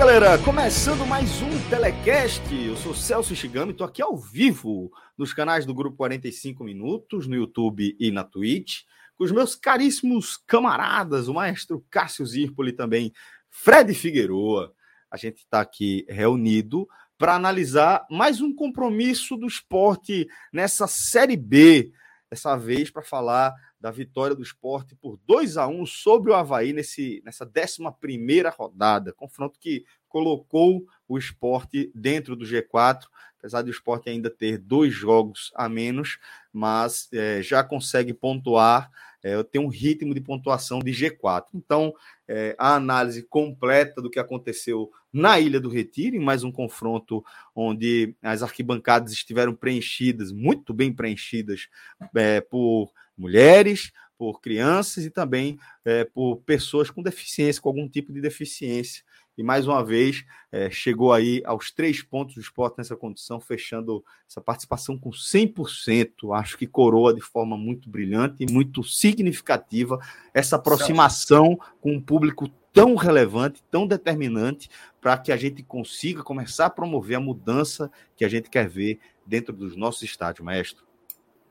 Galera! Começando mais um Telecast. Eu sou Celso Shigami, estou aqui ao vivo nos canais do Grupo 45 Minutos, no YouTube e na Twitch, com os meus caríssimos camaradas, o maestro Cássio Zirpoli também, Fred Figueroa. A gente está aqui reunido para analisar mais um compromisso do esporte nessa Série B, dessa vez para falar da vitória do esporte por 2 a 1 sobre o Havaí nesse, nessa 11 rodada. Confronto que colocou o esporte dentro do G4, apesar do esporte ainda ter dois jogos a menos, mas é, já consegue pontuar, é, tem um ritmo de pontuação de G4. Então, é, a análise completa do que aconteceu na Ilha do Retiro, em mais um confronto onde as arquibancadas estiveram preenchidas, muito bem preenchidas, é, por mulheres, por crianças e também é, por pessoas com deficiência, com algum tipo de deficiência. E mais uma vez é, chegou aí aos três pontos do esporte nessa condição, fechando essa participação com 100%. Acho que coroa de forma muito brilhante e muito significativa essa aproximação com um público tão relevante, tão determinante, para que a gente consiga começar a promover a mudança que a gente quer ver dentro dos nossos estádios, maestro.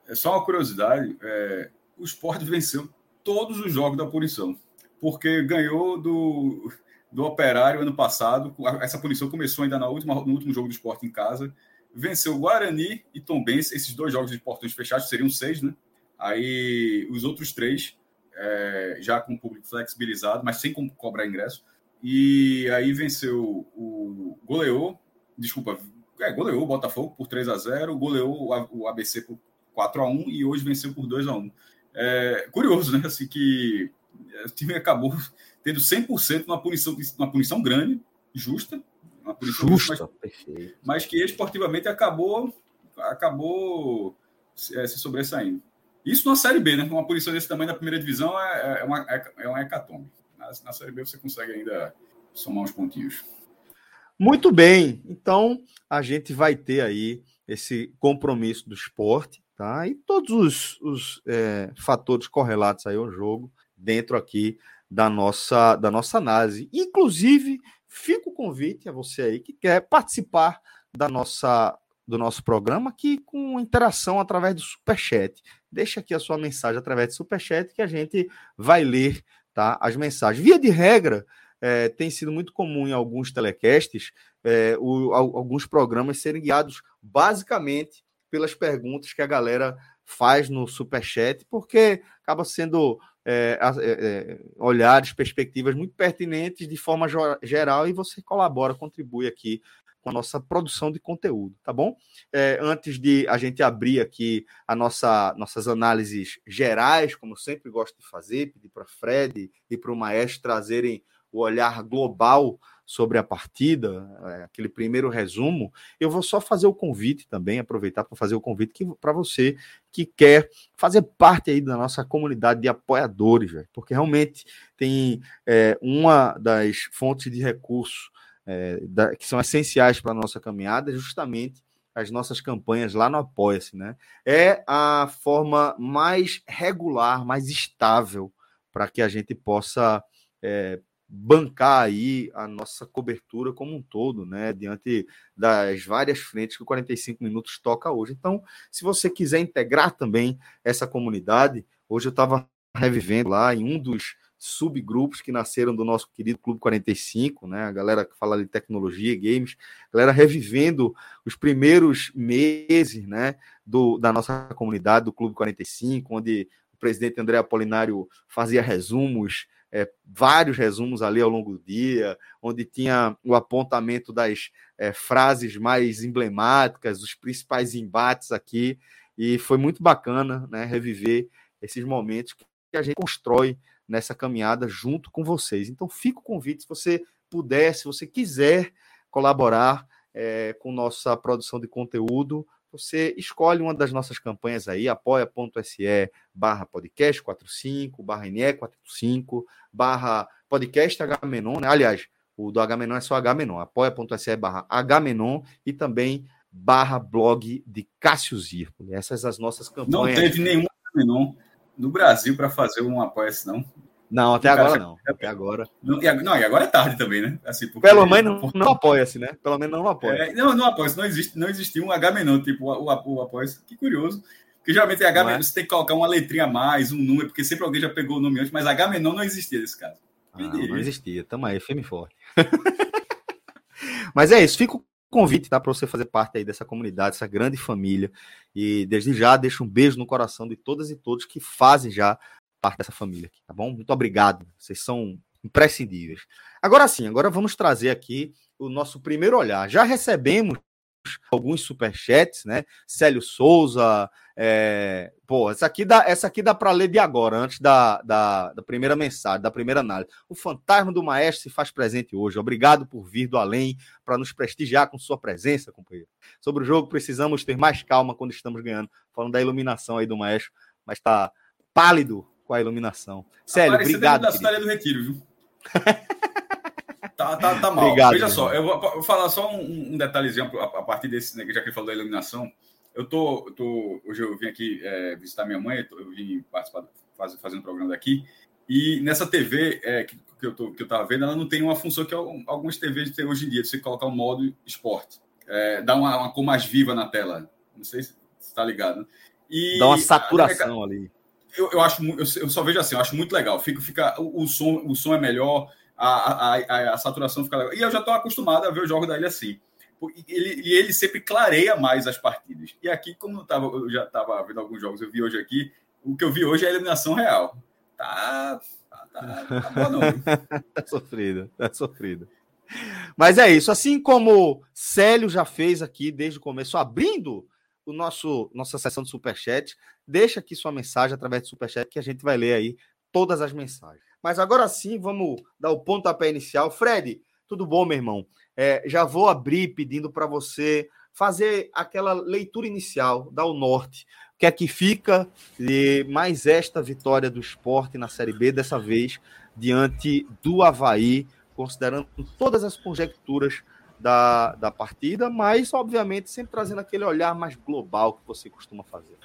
É só uma curiosidade: é, o esporte venceu todos os jogos da punição, porque ganhou do, do Operário ano passado. Essa punição começou ainda na última, no último jogo do esporte em casa. Venceu Guarani e Tombense, esses dois jogos de portões fechados seriam seis, né? Aí os outros três, é, já com o público flexibilizado, mas sem cobrar ingresso. E aí venceu o goleou, desculpa, é, goleou o Botafogo por 3 a 0 goleou o ABC por 4 a 1 e hoje venceu por 2 a 1 é, Curioso, né? Assim, que o time acabou tendo 100% numa punição, uma punição grande, justa, uma punição justa, justa mas, mas, que esportivamente acabou, acabou é, se sobressaindo. Isso na Série B, né? Uma punição desse tamanho na primeira divisão é, é, uma, é, é uma hecatombe. Na, na Série B você consegue ainda somar uns pontinhos. Muito bem, então a gente vai ter aí esse compromisso do esporte tá? E todos os, os é, fatores correlatos aí ao jogo dentro aqui da nossa, da nossa análise. Inclusive, fica o convite a você aí que quer participar da nossa, do nosso programa aqui com interação através do Superchat. Deixa aqui a sua mensagem através do Superchat que a gente vai ler tá, as mensagens. Via de regra, é, tem sido muito comum em alguns telecasts é, o, alguns programas serem guiados basicamente pelas perguntas que a galera faz no Superchat, porque acaba sendo é, é, é, olhares, perspectivas muito pertinentes de forma geral e você colabora, contribui aqui com a nossa produção de conteúdo, tá bom? É, antes de a gente abrir aqui a nossa nossas análises gerais, como sempre gosto de fazer, pedir para Fred e para o Maestro trazerem o olhar global sobre a partida, é, aquele primeiro resumo, eu vou só fazer o convite também, aproveitar para fazer o convite para você que quer fazer parte aí da nossa comunidade de apoiadores, véio, porque realmente tem é, uma das fontes de recursos é, da, que são essenciais para a nossa caminhada, justamente as nossas campanhas lá no Apoia-se, né? É a forma mais regular, mais estável para que a gente possa é, bancar aí a nossa cobertura como um todo, né, diante das várias frentes que o 45 minutos toca hoje. Então, se você quiser integrar também essa comunidade, hoje eu estava revivendo lá em um dos subgrupos que nasceram do nosso querido Clube 45, né? A galera que fala de tecnologia, games, galera revivendo os primeiros meses, né, do, da nossa comunidade do Clube 45, onde presidente André Apolinário fazia resumos, é, vários resumos ali ao longo do dia, onde tinha o apontamento das é, frases mais emblemáticas, os principais embates aqui, e foi muito bacana né, reviver esses momentos que a gente constrói nessa caminhada junto com vocês. Então, fica o convite, se você puder, se você quiser colaborar é, com nossa produção de conteúdo, você escolhe uma das nossas campanhas aí, apoia.se barra podcast 45, barra NE 45, barra podcast H-Menon, né? Aliás, o do H-Menon é só H-Menon, apoia.se barra H-Menon e também barra blog de Cássio Zirpoli. Essas as nossas campanhas. Não teve nenhum H-Menon no Brasil para fazer um apoia-se, não. Não, até agora já... não. Até agora. Não, e, agora é tarde também, né? Assim, porque... Pelo menos não, não apoia-se, né? Pelo menos não apoia. É, não, não apoia-se. Não, existe, não existiu um H-Menon, tipo o, o, o apoia-se. Que curioso. Porque geralmente é H é? você tem que colocar uma letrinha a mais, um número, porque sempre alguém já pegou o nome antes, mas H-Menon não existia nesse caso. Ah, não existia. Tamo aí, firme forte. mas é isso. Fica o convite, tá? Para você fazer parte aí dessa comunidade, dessa grande família. E desde já deixo um beijo no coração de todas e todos que fazem já parte dessa família aqui, tá bom? Muito obrigado. Vocês são imprescindíveis. Agora sim, agora vamos trazer aqui o nosso primeiro olhar. Já recebemos alguns superchats, né? Célio Souza, é... pô, essa aqui dá, essa aqui dá para ler de agora, antes da, da, da, primeira mensagem, da primeira análise. O fantasma do maestro se faz presente hoje. Obrigado por vir do além para nos prestigiar com sua presença, companheiro. Sobre o jogo, precisamos ter mais calma quando estamos ganhando. Falando da iluminação aí do maestro, mas tá pálido com a iluminação. Sério, obrigado. da cidade do Retiro, viu? tá, tá, tá mal. Obrigado, Veja só, eu vou falar só um, um detalhezinho a, partir desse, né, já que ele falou da iluminação. Eu tô, tô hoje eu vim aqui é, visitar minha mãe, eu vim participar, faz, fazendo um programa daqui. E nessa TV é, que, que, eu tô, que eu tava vendo, ela não tem uma função que algumas TVs têm hoje em dia, de você colocar o um modo esporte. É, dá uma, uma cor mais viva na tela. Não sei se está ligado. E dá uma saturação a, ali eu, eu acho eu, só vejo assim, eu acho muito legal. Fica, fica o, som, o som é melhor, a, a, a, a, saturação fica legal. E eu já estou acostumado a ver o jogo da ilha assim. Ele, e ele sempre clareia mais as partidas. E aqui, como eu, tava, eu já estava vendo alguns jogos, eu vi hoje aqui, o que eu vi hoje é a iluminação real. Tá. Tá, tá, tá tá sofrido, tá sofrido. Mas é isso. Assim como Célio já fez aqui desde o começo, abrindo o nosso nossa sessão de superchat. Deixa aqui sua mensagem através do superchat que a gente vai ler aí todas as mensagens. Mas agora sim, vamos dar o pontapé inicial. Fred, tudo bom, meu irmão? É, já vou abrir pedindo para você fazer aquela leitura inicial, dar o norte. O que é que fica de mais esta vitória do esporte na Série B, dessa vez diante do Havaí, considerando todas as conjecturas da, da partida, mas obviamente sempre trazendo aquele olhar mais global que você costuma fazer.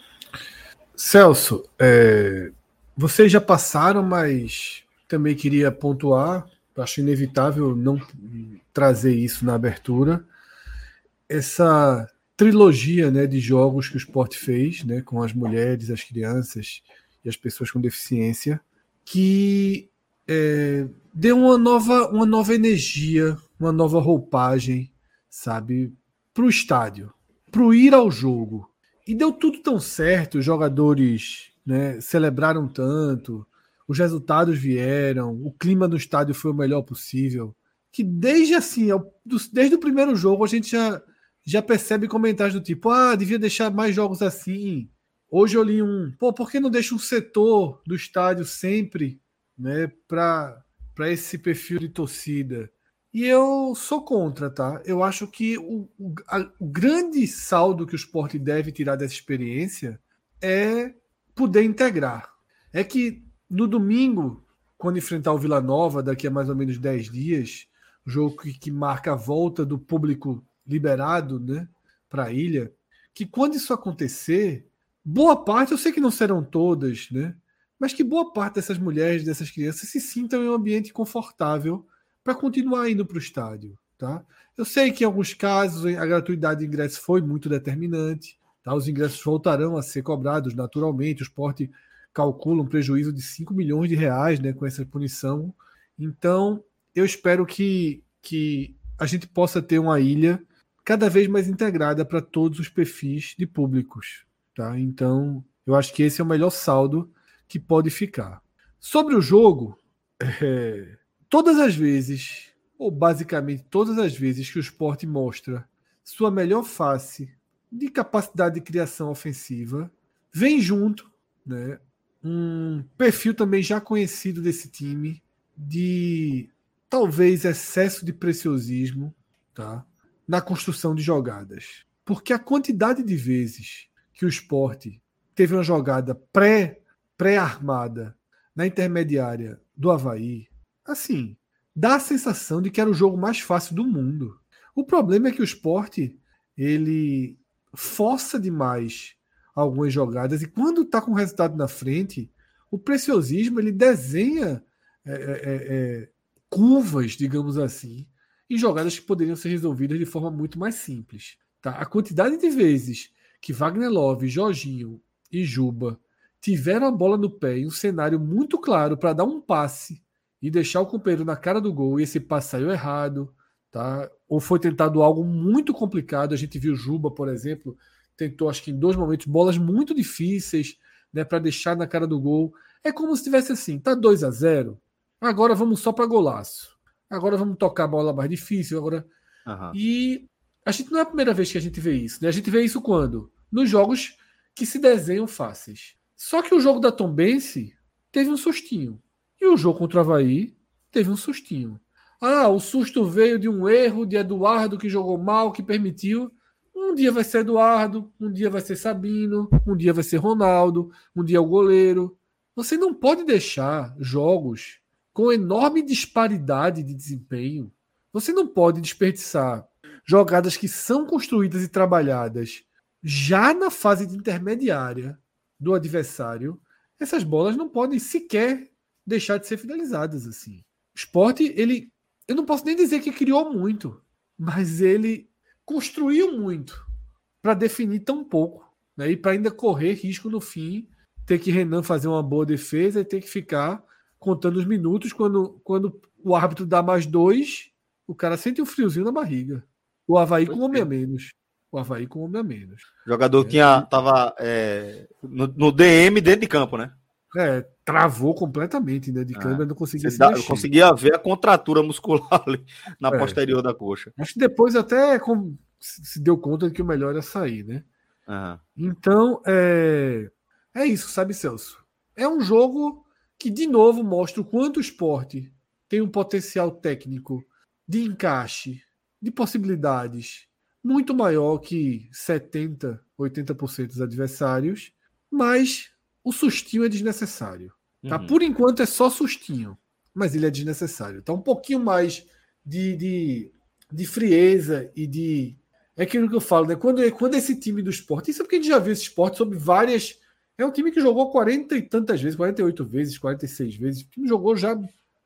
Celso, é, vocês já passaram, mas também queria pontuar, acho inevitável não trazer isso na abertura. Essa trilogia né, de jogos que o esporte fez né, com as mulheres, as crianças e as pessoas com deficiência, que é, deu uma nova, uma nova energia, uma nova roupagem, sabe, para o estádio, para o ir ao jogo. E deu tudo tão certo, os jogadores né, celebraram tanto, os resultados vieram, o clima no estádio foi o melhor possível, que desde assim, desde o primeiro jogo a gente já, já percebe comentários do tipo, ah, devia deixar mais jogos assim. Hoje eu li um, pô, por que não deixa um setor do estádio sempre, né, para para esse perfil de torcida? E eu sou contra, tá? Eu acho que o, o, a, o grande saldo que o esporte deve tirar dessa experiência é poder integrar. É que no domingo, quando enfrentar o Vila Nova, daqui a mais ou menos 10 dias, jogo que, que marca a volta do público liberado né, para a ilha, que quando isso acontecer, boa parte, eu sei que não serão todas, né? Mas que boa parte dessas mulheres, dessas crianças se sintam em um ambiente confortável para continuar indo para o estádio. Tá? Eu sei que em alguns casos a gratuidade de ingresso foi muito determinante. Tá? Os ingressos voltarão a ser cobrados naturalmente. O esporte calcula um prejuízo de 5 milhões de reais né, com essa punição. Então, eu espero que, que a gente possa ter uma ilha cada vez mais integrada para todos os perfis de públicos. Tá? Então, eu acho que esse é o melhor saldo que pode ficar. Sobre o jogo, é, todas as vezes, ou basicamente todas as vezes que o esporte mostra sua melhor face de capacidade de criação ofensiva, vem junto né, um perfil também já conhecido desse time de talvez excesso de preciosismo tá, na construção de jogadas. Porque a quantidade de vezes que o esporte teve uma jogada pré, pré-armada na intermediária do Havaí, assim, dá a sensação de que era o jogo mais fácil do mundo. O problema é que o esporte ele força demais algumas jogadas e quando está com o resultado na frente, o preciosismo ele desenha é, é, é, é, curvas, digamos assim, em jogadas que poderiam ser resolvidas de forma muito mais simples. Tá? A quantidade de vezes que Wagner Love, Jorginho e Juba tiveram a bola no pé em um cenário muito claro para dar um passe e deixar o companheiro na cara do gol e esse passe saiu errado, tá? Ou foi tentado algo muito complicado. A gente viu Juba, por exemplo, tentou acho que em dois momentos bolas muito difíceis, né, para deixar na cara do gol. É como se tivesse assim, tá 2 a 0. Agora vamos só para golaço. Agora vamos tocar a bola mais difícil, agora. Uhum. E a gente não é a primeira vez que a gente vê isso, né? A gente vê isso quando nos jogos que se desenham fáceis. Só que o jogo da Tombense teve um sustinho. E o jogo contra o Havaí teve um sustinho. Ah, o susto veio de um erro de Eduardo que jogou mal, que permitiu. Um dia vai ser Eduardo, um dia vai ser Sabino, um dia vai ser Ronaldo, um dia é o goleiro. Você não pode deixar jogos com enorme disparidade de desempenho. Você não pode desperdiçar jogadas que são construídas e trabalhadas já na fase intermediária do adversário. Essas bolas não podem sequer deixar de ser finalizadas assim. O esporte, ele, eu não posso nem dizer que criou muito, mas ele construiu muito para definir tão pouco, né? E para ainda correr risco no fim, ter que Renan fazer uma boa defesa e ter que ficar contando os minutos quando, quando o árbitro dá mais dois, o cara sente um friozinho na barriga. O Havaí com homem a menos. O Havaí com homem a menos. O jogador é, tinha, tava é, no, no DM dentro de campo, né? É, travou completamente né, de câmera, é. não conseguia se dá, Eu conseguia ver a contratura muscular ali na é. posterior da coxa. Acho que depois até com, se deu conta de que o melhor era sair, né? Uhum. Então, é, é isso, sabe, Celso? É um jogo que, de novo, mostra o quanto o esporte tem um potencial técnico de encaixe, de possibilidades muito maior que 70, 80% dos adversários, mas o sustinho é desnecessário. Tá? Uhum. Por enquanto é só sustinho, mas ele é desnecessário. Tá um pouquinho mais de, de, de frieza e de. É aquilo que eu falo, né? Quando, quando esse time do esporte, isso é porque a gente já viu esse esporte sobre várias. É um time que jogou 40 e tantas vezes, 48 vezes, 46 vezes. O time jogou já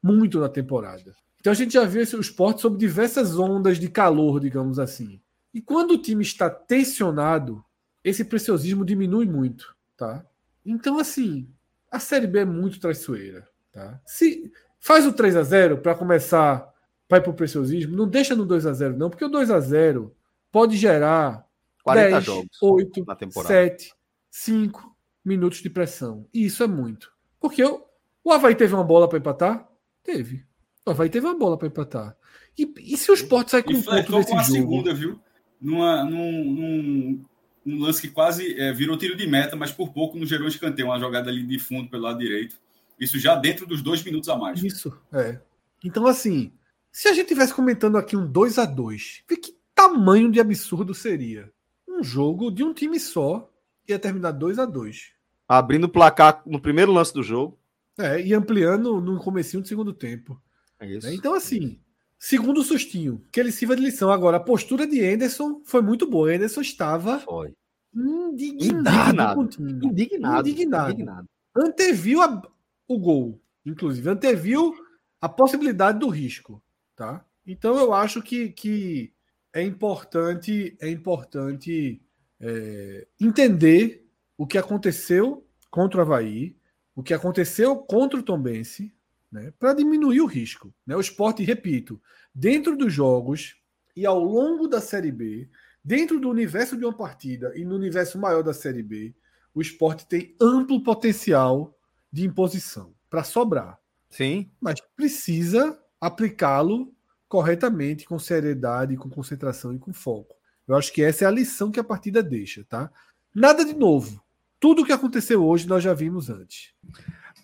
muito na temporada. Então a gente já viu esse, o esporte sob diversas ondas de calor, digamos assim. E quando o time está tensionado, esse preciosismo diminui muito, tá? Então, assim, a Série B é muito traiçoeira. Tá? Se faz o 3 a 0 para começar para ir para o preciosismo, não deixa no 2 a 0 não, porque o 2 a 0 pode gerar 40 10, jogos 8, na temporada. 7, 5 minutos de pressão. E isso é muito. Porque o, o Havaí teve uma bola para empatar? Teve. O Havaí teve uma bola para empatar. E, e se o Sport sai com um ponto nesse com a jogo? segunda, viu? Numa, num, num um lance que quase é, virou tiro de meta, mas por pouco não gerou escanteio, uma jogada ali de fundo pelo lado direito. Isso já dentro dos dois minutos a mais. Isso, é. Então, assim, se a gente tivesse comentando aqui um 2 a 2 que tamanho de absurdo seria? Um jogo de um time só ia terminar 2 a 2 Abrindo o placar no primeiro lance do jogo. É, e ampliando no comecinho do segundo tempo. É isso. É, então, assim, Segundo sustinho, que ele sirva de lição. Agora, a postura de Anderson foi muito boa. Anderson estava foi. Indignado, indignado, indignado, indignado. indignado. Anteviu a, o gol, inclusive, anteviu a possibilidade do risco, tá? Então eu acho que, que é importante, é importante é, entender o que aconteceu contra o Havaí, o que aconteceu contra o Tombense, né, para diminuir o risco. Né? O esporte, repito, dentro dos jogos e ao longo da Série B, dentro do universo de uma partida e no universo maior da Série B, o esporte tem amplo potencial de imposição para sobrar. Sim. Mas precisa aplicá-lo corretamente, com seriedade, com concentração e com foco. Eu acho que essa é a lição que a partida deixa, tá? Nada de novo. Tudo o que aconteceu hoje nós já vimos antes.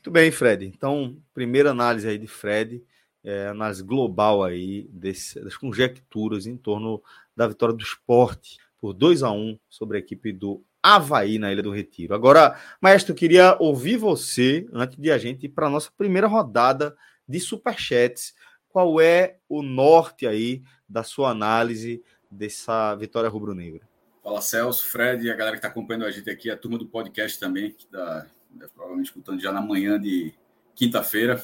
Muito bem, Fred. Então, primeira análise aí de Fred, é, análise global aí desse, das conjecturas em torno da vitória do esporte por 2 a 1 sobre a equipe do Havaí na Ilha do Retiro. Agora, Maestro, queria ouvir você antes de a gente ir para a nossa primeira rodada de superchats. Qual é o norte aí da sua análise dessa vitória rubro-negra? Fala Celso, Fred e a galera que está acompanhando a gente aqui, a turma do podcast também, tá provavelmente escutando já na manhã de quinta-feira.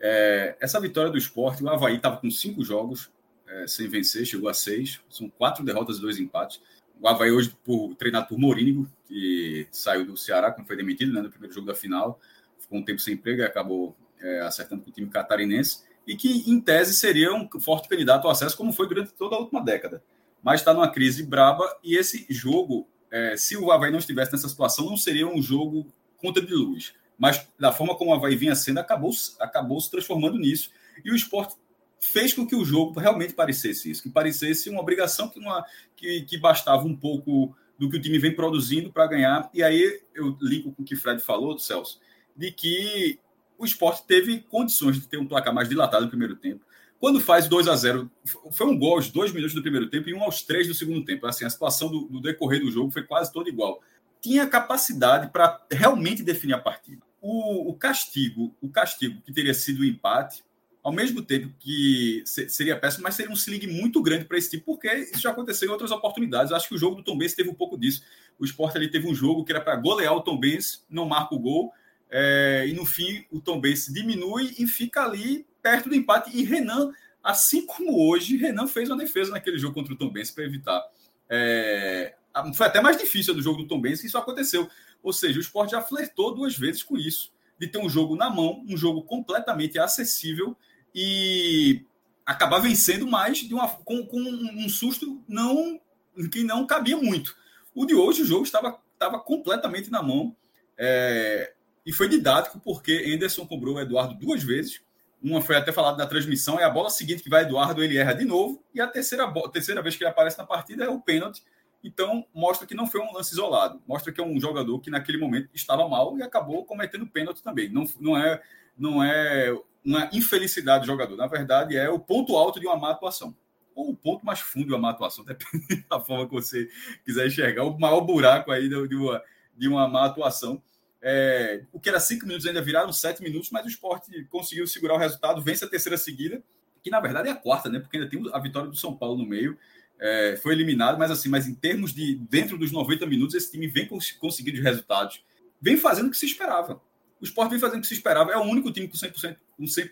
É, essa vitória do esporte, o Havaí estava com cinco jogos é, sem vencer, chegou a seis, são quatro derrotas e dois empates o Havaí hoje por, treinado por Morínigo, que saiu do Ceará quando foi demitido né, no primeiro jogo da final, ficou um tempo sem emprego e acabou é, acertando com o time catarinense, e que, em tese, seria um forte candidato ao acesso, como foi durante toda a última década. Mas está numa crise braba, e esse jogo, é, se o Havaí não estivesse nessa situação, não seria um jogo contra de luz. Mas da forma como o Havaí vinha sendo, acabou, acabou se transformando nisso. E o esporte fez com que o jogo realmente parecesse isso, que parecesse uma obrigação que, uma, que, que bastava um pouco do que o time vem produzindo para ganhar. E aí eu ligo com o que o Fred falou, Celso, de que o esporte teve condições de ter um placar mais dilatado no primeiro tempo. Quando faz 2 a 0 foi um gol aos dois minutos do primeiro tempo e um aos três do segundo tempo. Assim, a situação do, do decorrer do jogo foi quase toda igual. Tinha capacidade para realmente definir a partida. O, o castigo, o castigo que teria sido o empate, ao mesmo tempo que seria péssimo, mas seria um sling muito grande para esse time, porque isso já aconteceu em outras oportunidades. Eu acho que o jogo do Tom Benz teve um pouco disso. O Sport ali teve um jogo que era para golear o Tom Benz, não marca o gol, é, e no fim o Tom Benz diminui e fica ali perto do empate. E Renan, assim como hoje, Renan fez uma defesa naquele jogo contra o Tom Benz para evitar. É, foi até mais difícil do jogo do Tom Benz que isso aconteceu. Ou seja, o Sport já flertou duas vezes com isso, de ter um jogo na mão, um jogo completamente acessível e acabar vencendo mais de uma, com, com um susto não que não cabia muito. O de hoje, o jogo estava, estava completamente na mão é, e foi didático porque Anderson cobrou o Eduardo duas vezes. Uma foi até falado na transmissão, é a bola seguinte que vai Eduardo, ele erra de novo, e a terceira, terceira vez que ele aparece na partida é o pênalti. Então, mostra que não foi um lance isolado, mostra que é um jogador que naquele momento estava mal e acabou cometendo pênalti também. Não, não, é, não é uma infelicidade do jogador. Na verdade, é o ponto alto de uma má atuação. Ou o ponto mais fundo de uma má atuação, depende da forma que você quiser enxergar. O maior buraco aí de uma, de uma má atuação. É, o que era cinco minutos ainda viraram sete minutos, mas o esporte conseguiu segurar o resultado, vence a terceira seguida, que na verdade é a quarta, né? Porque ainda tem a vitória do São Paulo no meio. É, foi eliminado, mas assim, mas em termos de dentro dos 90 minutos, esse time vem conseguindo resultados, vem fazendo o que se esperava. O Sport vem fazendo o que se esperava. É o único time com 100%,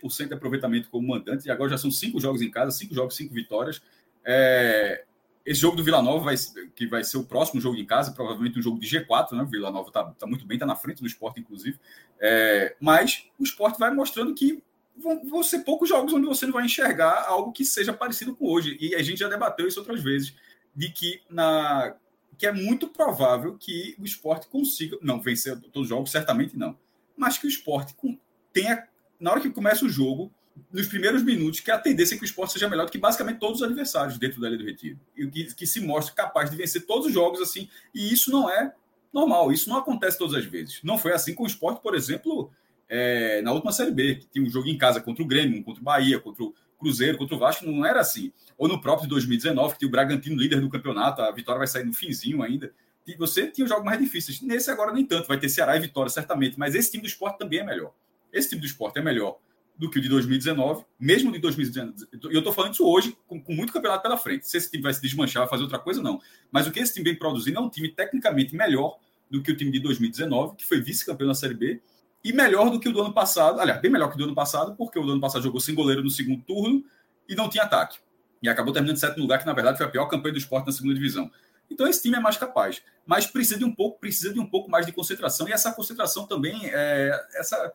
com 100 de aproveitamento como mandante. E agora já são cinco jogos em casa, cinco jogos, cinco vitórias. É... Esse jogo do Vila Nova, vai, que vai ser o próximo jogo em casa, provavelmente um jogo de G4, né? O Vila Nova está tá muito bem, está na frente do esporte, inclusive. É... Mas o esporte vai mostrando que vão, vão ser poucos jogos onde você não vai enxergar algo que seja parecido com hoje. E a gente já debateu isso outras vezes, de que na que é muito provável que o esporte consiga. Não, vencer todos os jogos, certamente não mas que o esporte tenha, na hora que começa o jogo, nos primeiros minutos, que a tendência é que o esporte seja melhor do que basicamente todos os adversários dentro da Ilha do Retiro. E que, que se mostre capaz de vencer todos os jogos assim. E isso não é normal, isso não acontece todas as vezes. Não foi assim com o esporte, por exemplo, é, na última Série B, que tinha um jogo em casa contra o Grêmio, um contra o Bahia, contra o Cruzeiro, contra o Vasco, não era assim. Ou no próprio de 2019, que tinha o Bragantino líder do campeonato, a vitória vai sair no finzinho ainda você tinha os jogos mais difíceis. Nesse agora nem tanto, vai ter Ceará e Vitória, certamente, mas esse time do esporte também é melhor. Esse time do esporte é melhor do que o de 2019, mesmo de 2019. E eu estou falando isso hoje, com, com, muito campeonato pela frente. Se esse time vai se desmanchar, vai fazer outra coisa, não. Mas o que esse time vem produzindo é um time tecnicamente melhor do que o time de 2019, que foi vice-campeão na Série B, e melhor do que o do ano passado. Aliás, bem melhor que o do ano passado, porque o do ano passado jogou sem goleiro no segundo turno e não tinha ataque. E acabou terminando em sétimo lugar, que na verdade foi a pior campanha do esporte na segunda divisão. Então esse time é mais capaz, mas precisa de um pouco, precisa de um pouco mais de concentração e essa concentração também é essa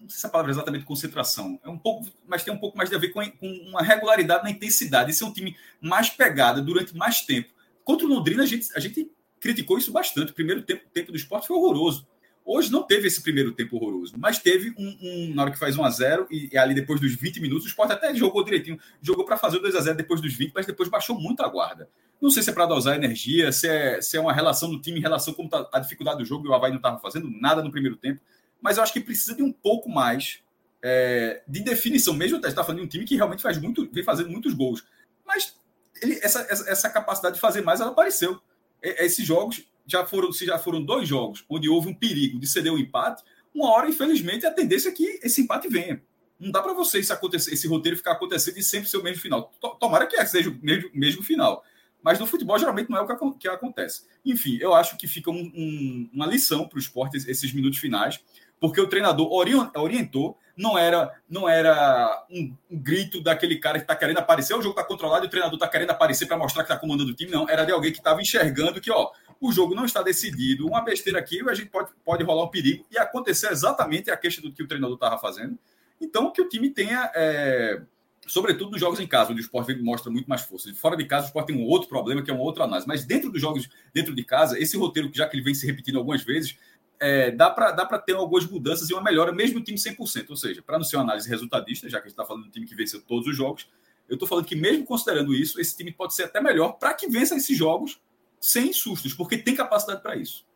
não sei se a palavra é exatamente concentração, é um pouco, mas tem um pouco mais de a ver com, com uma regularidade na intensidade. Esse é um time mais pegada durante mais tempo. Contra o Londrina a gente, a gente criticou isso bastante. O primeiro tempo, tempo do esporte foi horroroso. Hoje não teve esse primeiro tempo horroroso, mas teve um, um na hora que faz 1 a 0 e, e, ali depois dos 20 minutos, o Sport até jogou direitinho, jogou para fazer o 2 a 0 depois dos 20, mas depois baixou muito a guarda. Não sei se é para dosar energia, se é, se é uma relação do time em relação com tá a dificuldade do jogo e o Havaí não estava fazendo nada no primeiro tempo, mas eu acho que precisa de um pouco mais é, de definição. Mesmo está falando de um time que realmente faz muito, vem fazendo muitos gols, mas ele, essa, essa, essa capacidade de fazer mais ela apareceu. E, esses jogos já foram, se já foram dois jogos onde houve um perigo de ceder o um empate, uma hora, infelizmente, a tendência é que esse empate venha. Não dá para você isso acontecer, esse roteiro ficar acontecendo e sempre ser o mesmo final. Tomara que seja o mesmo, mesmo final. Mas no futebol, geralmente, não é o que, que acontece. Enfim, eu acho que fica um, um, uma lição para o esporte esses minutos finais, porque o treinador orientou, não era não era um, um grito daquele cara que está querendo aparecer, o jogo está controlado e o treinador está querendo aparecer para mostrar que está comandando o time, não. Era de alguém que estava enxergando que, ó, o jogo não está decidido, uma besteira aqui, a gente pode, pode rolar um perigo e acontecer exatamente a queixa do que o treinador estava fazendo. Então, que o time tenha, é, sobretudo nos jogos em casa, onde o esporte mostra muito mais força. Fora de casa, o esporte tem um outro problema, que é uma outra análise. Mas dentro dos jogos, dentro de casa, esse roteiro, já que ele vem se repetindo algumas vezes, é, dá para ter algumas mudanças e uma melhora, mesmo o time 100%. Ou seja, para não ser uma análise resultadista, já que a gente está falando do time que venceu todos os jogos, eu estou falando que, mesmo considerando isso, esse time pode ser até melhor para que vença esses jogos sem sustos, porque tem capacidade para isso.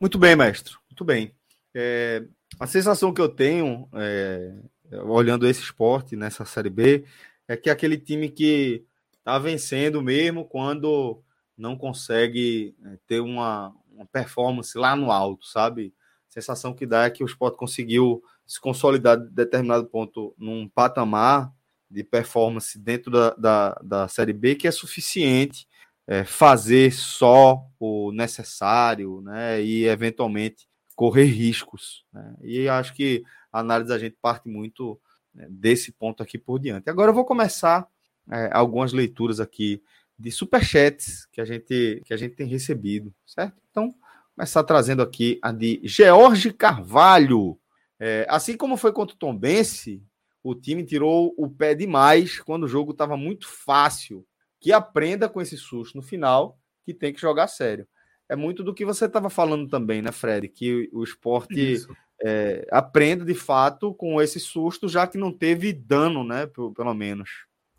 Muito bem, mestre. Muito bem. É, a sensação que eu tenho, é, olhando esse esporte nessa Série B, é que é aquele time que está vencendo mesmo quando não consegue é, ter uma, uma performance lá no alto, sabe? A sensação que dá é que o esporte conseguiu se consolidar de determinado ponto num patamar de performance dentro da, da, da Série B que é suficiente é, fazer só o necessário, né, e eventualmente correr riscos. Né? E acho que a análise da gente parte muito né, desse ponto aqui por diante. Agora eu vou começar é, algumas leituras aqui de superchats que a gente que a gente tem recebido, certo? Então começar trazendo aqui a de George Carvalho. É, assim como foi contra o Tombense, o time tirou o pé demais quando o jogo estava muito fácil que aprenda com esse susto no final, que tem que jogar sério. É muito do que você estava falando também, né, Fred? Que o esporte é, aprenda de fato com esse susto, já que não teve dano, né? Pelo menos.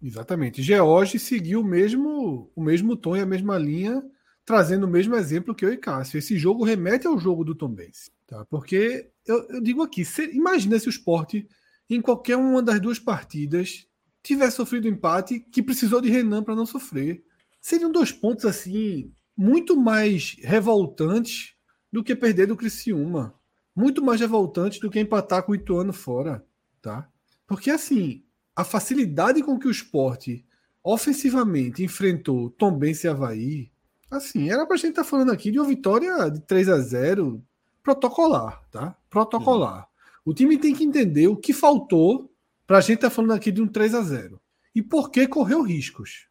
Exatamente. George seguiu o mesmo, o mesmo tom e a mesma linha, trazendo o mesmo exemplo que eu e Cássio. Esse jogo remete ao jogo do Tom Benz, tá? Porque eu, eu digo aqui, se, imagina se o esporte, em qualquer uma das duas partidas, tivesse sofrido empate, que precisou de Renan para não sofrer. Seriam dois pontos assim muito mais revoltantes do que perder do Criciúma. Muito mais revoltantes do que empatar com o Ituano fora, tá? Porque assim, a facilidade com que o esporte ofensivamente enfrentou Tom Benz e Havaí, assim, era pra gente estar tá falando aqui de uma vitória de 3 a 0 protocolar, tá? Protocolar. Uhum. O time tem que entender o que faltou para a gente tá falando aqui de um 3 a 0 E por que correu riscos?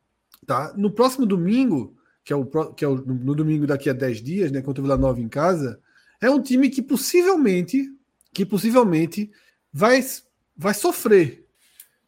Tá? No próximo domingo, que é, o, que é o, no domingo daqui a 10 dias, né, contra o Vila Nova em casa, é um time que possivelmente, que possivelmente vai, vai sofrer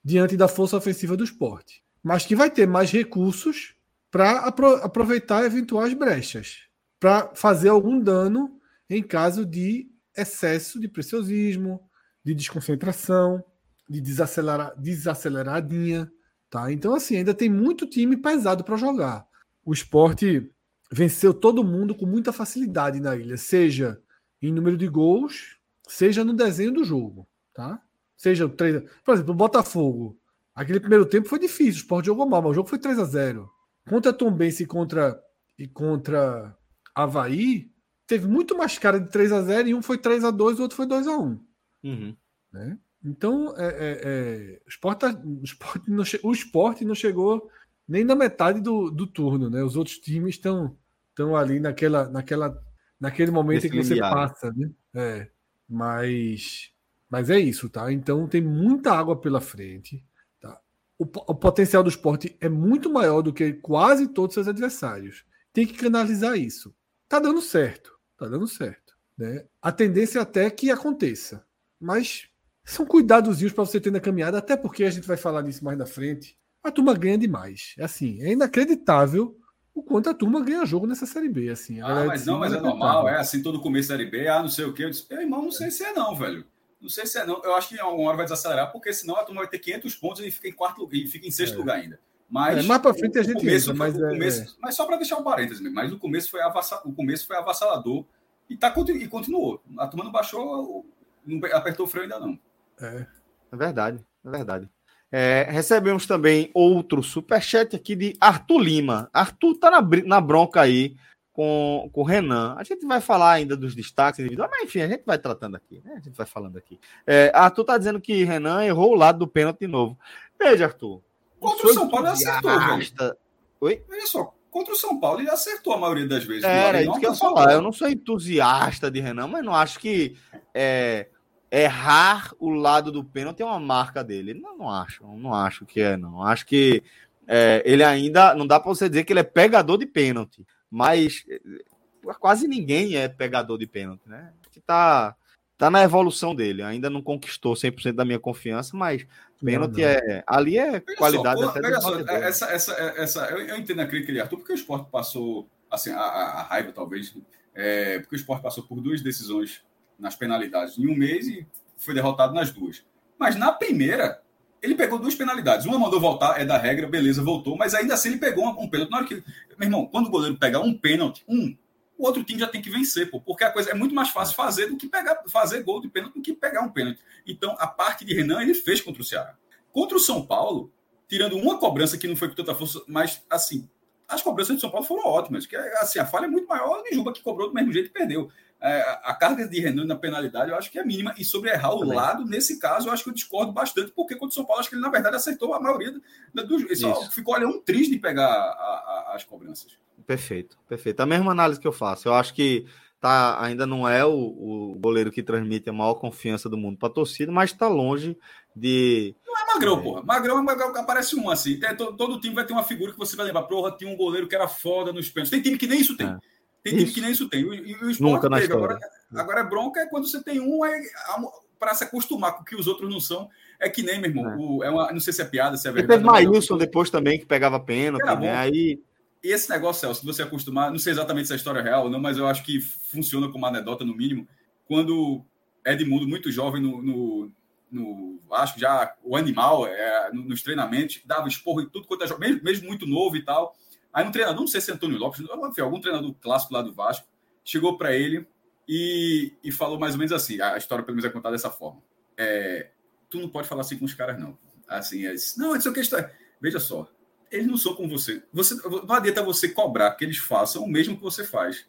diante da força ofensiva do esporte, mas que vai ter mais recursos para apro aproveitar eventuais brechas, para fazer algum dano em caso de excesso de preciosismo, de desconcentração, de desacelerar, desaceleradinha, tá? Então assim, ainda tem muito time pesado para jogar. O esporte venceu todo mundo com muita facilidade na ilha, seja em número de gols, seja no desenho do jogo, tá? Seja o 3, por exemplo, o Botafogo. Aquele primeiro tempo foi difícil, o Sport jogou mal, mas o jogo foi 3 a 0. Contra Tombense e contra e contra Havaí, teve muito mais cara de 3 a 0 e um foi 3 a 2 o outro foi 2 a 1. Uhum. Né? Então, é, é, é, o, esporte, tá, o, esporte não, o esporte não chegou nem na metade do, do turno, né? Os outros times estão estão ali naquela, naquela, naquele momento em que você passa, né? É, mas, mas é isso, tá? Então tem muita água pela frente. Tá? O, o potencial do esporte é muito maior do que quase todos os seus adversários. Tem que canalizar isso. Tá dando certo, tá dando certo. Né? A tendência é até que aconteça, mas são cuidadozinhos para você ter na caminhada, até porque a gente vai falar nisso mais na frente. A turma ganha demais. É assim, é inacreditável o quanto a turma ganha jogo nessa Série B, assim. Ah, mas não, mas é normal, é assim, todo começo da Série B, ah, não sei o quê. Eu disse, irmão, não sei se é não, velho. Não sei se é não. Eu acho que em alguma hora vai desacelerar, porque senão a turma vai ter 500 pontos e fica em quarto lugar, e fica em sexto é. lugar ainda. Mas, é, mais para frente a gente começo, entra, mas, é, começo, é. mas só para deixar um parênteses mesmo, mas o começo foi, o começo foi avassalador e, tá, e continuou. A turma não baixou, não apertou o freio ainda não. É, é verdade, é verdade. É, recebemos também outro superchat aqui de Arthur Lima. Arthur tá na, na bronca aí com, com o Renan. A gente vai falar ainda dos destaques individuais, mas enfim, a gente vai tratando aqui, né? A gente vai falando aqui. É, Arthur tá dizendo que Renan errou o lado do pênalti de novo. Veja, Arthur. Contra o São Paulo ele acertou, velho. Oi? Olha só, contra o São Paulo ele acertou a maioria das vezes. Era isso que eu ia falar. Eu não sou entusiasta de Renan, mas não acho que é, errar o lado do pênalti é uma marca dele. Não, não acho, não acho que é, não. Acho que é, ele ainda não dá para você dizer que ele é pegador de pênalti, mas é, quase ninguém é pegador de pênalti, né? Que tá tá na evolução dele. Ainda não conquistou 100% da minha confiança, mas pênalti é ali é veja qualidade só, até só, essa, essa, essa, eu, eu, entendo a crítica de Arthur porque o esporte passou assim a, a raiva talvez é, porque o esporte passou por duas decisões nas penalidades em um mês e foi derrotado nas duas. Mas na primeira, ele pegou duas penalidades. Uma mandou voltar, é da regra, beleza, voltou, mas ainda assim ele pegou um, pênalti. Na hora que, meu irmão, quando o goleiro pega um pênalti, um, o outro time já tem que vencer, pô, porque a coisa é muito mais fácil fazer do que pegar, fazer gol de pênalti do que pegar um pênalti. Então, a parte de Renan ele fez contra o Ceará. Contra o São Paulo, tirando uma cobrança que não foi com tanta força, mas assim, as cobranças de São Paulo foram ótimas, que assim, a falha é muito maior de Juba que cobrou do mesmo jeito e perdeu é, a carga de Renan na penalidade eu acho que é mínima. E sobre errar o Também. lado, nesse caso, eu acho que eu discordo bastante, porque contra o São Paulo, acho que ele, na verdade, acertou a maioria dos. Ele só ficou ali um triste de pegar a, a, as cobranças. Perfeito, perfeito. A mesma análise que eu faço. Eu acho que tá, ainda não é o, o goleiro que transmite a maior confiança do mundo para a torcida, mas está longe de. Não é Magrão, é... porra. Magrão, Magrão aparece um assim. É, todo, todo, time vai ter uma figura que você vai lembrar. Porra, tinha um goleiro que era foda nos pênaltis. Tem time que nem isso tem. É. Tem time que nem isso tem. E o, o Nunca na teve. Agora, agora, é bronca é quando você tem um, é, para se acostumar com o que os outros não são. É que nem, meu irmão. É. O, é uma, não sei se é piada, se é verdade. E teve Maílson depois também, que pegava pênalti, né? Aí. E esse negócio, Celso, se você acostumar, não sei exatamente se é história real ou não, mas eu acho que funciona como anedota, no mínimo. Quando Edmundo, muito jovem no, no, no Vasco, já o animal, é, nos treinamentos, dava esporro em tudo quanto é mesmo, mesmo muito novo e tal. Aí um treinador, não sei se é Antônio Lopes, enfim, algum treinador clássico lá do Vasco, chegou para ele e, e falou mais ou menos assim: a história pelo menos é contada dessa forma. É, tu não pode falar assim com os caras, não. Assim, é, não, isso é questão. Veja só, eles não são com você. você. Não adianta você cobrar que eles façam o mesmo que você faz.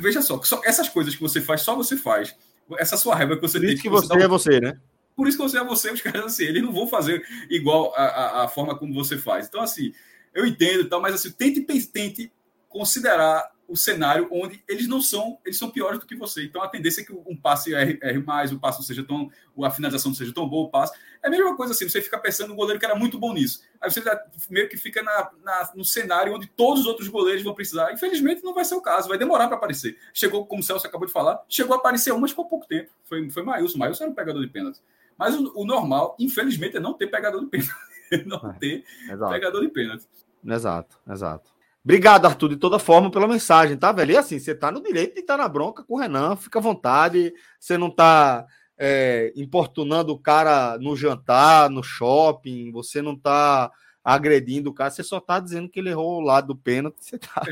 Veja só, só essas coisas que você faz, só você faz. Essa sua raiva que você Por tem. que, que você, você é você, né? Por isso que você é você, os caras assim, eles não vão fazer igual a, a, a forma como você faz. Então, assim, eu entendo, tal, mas assim, tente, tente considerar o cenário onde eles não são, eles são piores do que você. Então a tendência é que um passe erre, erre mais, o passe não seja tão, a finalização não seja tão boa, o passe. É a mesma coisa assim, você fica pensando no goleiro que era muito bom nisso. Aí você meio que fica na, na, no cenário onde todos os outros goleiros vão precisar. Infelizmente não vai ser o caso, vai demorar para aparecer. Chegou, como o Celso acabou de falar, chegou a aparecer um, mas ficou pouco tempo. Foi, foi Maílson. Maílson era um pegador de pênalti. Mas o, o normal, infelizmente, é não ter pegador de pênalti. não é, ter pegador de pênalti. Exato, exato. Obrigado, Arthur, de toda forma, pela mensagem, tá, velho? E assim, você tá no direito de estar tá na bronca com o Renan, fica à vontade, você não tá é, importunando o cara no jantar, no shopping, você não tá agredindo o cara, você só tá dizendo que ele errou o lado do pênalti, você tá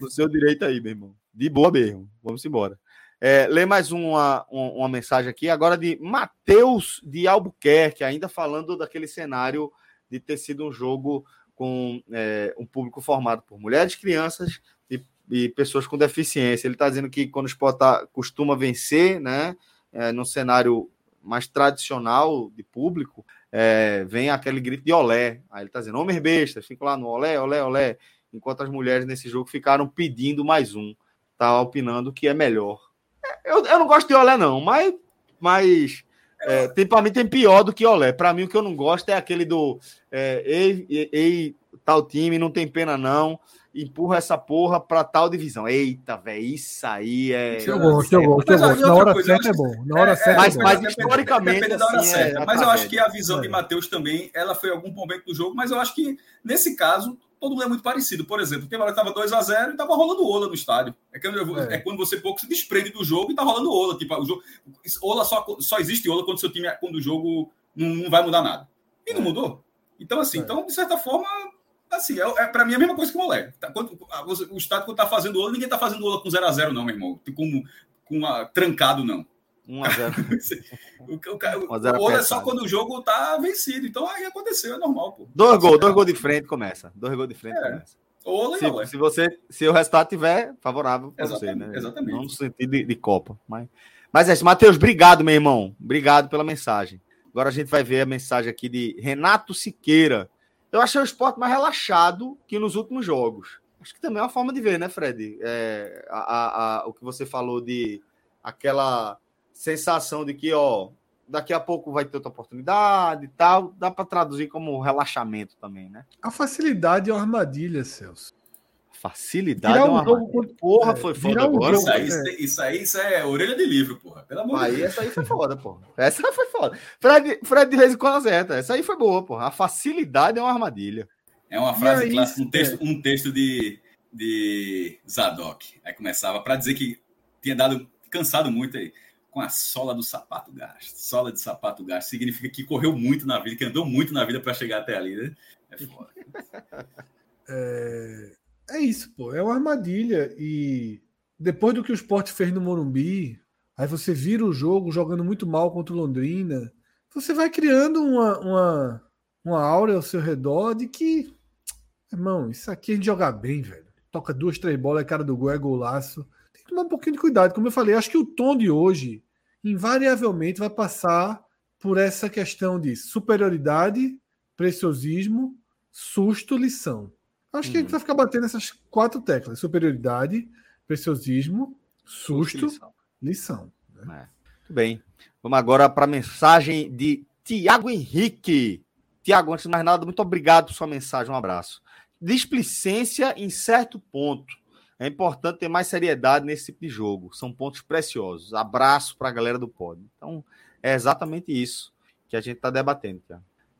no seu direito aí, meu irmão. De boa mesmo. Vamos embora. É, lê mais uma, uma, uma mensagem aqui, agora de Matheus de Albuquerque, ainda falando daquele cenário de ter sido um jogo com é, um público formado por mulheres, crianças e, e pessoas com deficiência. Ele está dizendo que quando o esporte tá, costuma vencer, né, é, no cenário mais tradicional de público, é, vem aquele grito de olé. Aí ele está dizendo, homens bestas, ficam lá no olé, olé, olé, enquanto as mulheres nesse jogo ficaram pedindo mais um. Tá opinando que é melhor. É, eu, eu não gosto de olé, não, mas, mas é, tem, para mim tem pior do que Olé. Para mim, o que eu não gosto é aquele do é, ei, ei, ei, tal time, não tem pena não, empurra essa porra para tal divisão. Eita, velho, isso aí é. Eu gosto, eu gosto, eu gosto. Na hora coisa, certa é bom. Na hora é, certa mas, é mas historicamente. Depende da hora assim, certa. É, mas eu acho que a visão de Matheus também, ela foi algum momento do jogo, mas eu acho que nesse caso, todo mundo é muito parecido. Por exemplo, tem hora que tava 2x0 e tava rolando ola no estádio. É, que, é. é, quando você pouco se desprende do jogo e tá rolando ola. Tipo, o jogo, ola só, só existe ola quando seu time, quando o jogo não, não vai mudar nada. E não é. mudou. Então, assim, é. então, de certa forma, assim, é, é para mim é a mesma coisa que o moleque. Tá, quando, o estádio quando tá fazendo ola, ninguém tá fazendo ola com 0x0, não, meu irmão. Com, com uma, trancado, não. 1x0. o, o, é só quando o jogo tá vencido. Então aí aconteceu, é normal, pô. Dois gols, dois gols de frente começa. Dois gols de frente é. começa. Ou se, é. se, você, se o resultado tiver favorável para você, né? Exatamente. Não no sentido de, de Copa. Mas, mas é isso, Matheus, obrigado, meu irmão. Obrigado pela mensagem. Agora a gente vai ver a mensagem aqui de Renato Siqueira. Eu achei o esporte mais relaxado que nos últimos jogos. Acho que também é uma forma de ver, né, Fred? É, a, a, a, o que você falou de aquela sensação de que, ó, daqui a pouco vai ter outra oportunidade e tal, dá para traduzir como relaxamento também, né? A facilidade é uma armadilha, Celso. Facilidade é uma jogo, Porra, é, foi foda agora. Isso aí, é. isso aí, isso é orelha de livro, porra. Pelo amor aí, de Deus. Essa aí foi foda, porra. Essa foi foda. Fred, Fred de vez em quando acerta. Essa aí foi boa, porra. A facilidade é uma armadilha. É uma frase aí, clássica, um texto, um texto de, de Zadok. Aí começava para dizer que tinha dado cansado muito aí com a sola do sapato gasto. Sola de sapato gasto significa que correu muito na vida, que andou muito na vida para chegar até ali, né? É foda. É, é isso, pô. É uma armadilha. E depois do que o esporte fez no Morumbi, aí você vira o jogo jogando muito mal contra o Londrina. Você vai criando uma, uma, uma aura ao seu redor de que, irmão, isso aqui a gente joga bem, velho. Toca duas, três bolas, é cara do gol, é golaço. Tem que tomar um pouquinho de cuidado. Como eu falei, acho que o tom de hoje invariavelmente vai passar por essa questão de superioridade, preciosismo, susto, lição. Acho que a gente uhum. vai ficar batendo essas quatro teclas: superioridade, preciosismo, susto, lição. lição né? é. Muito bem. Vamos agora para a mensagem de Tiago Henrique. Tiago, antes de mais nada, muito obrigado por sua mensagem. Um abraço. Displicência em certo ponto. É importante ter mais seriedade nesse tipo de jogo. São pontos preciosos. Abraço para a galera do pod. Então, é exatamente isso que a gente está debatendo.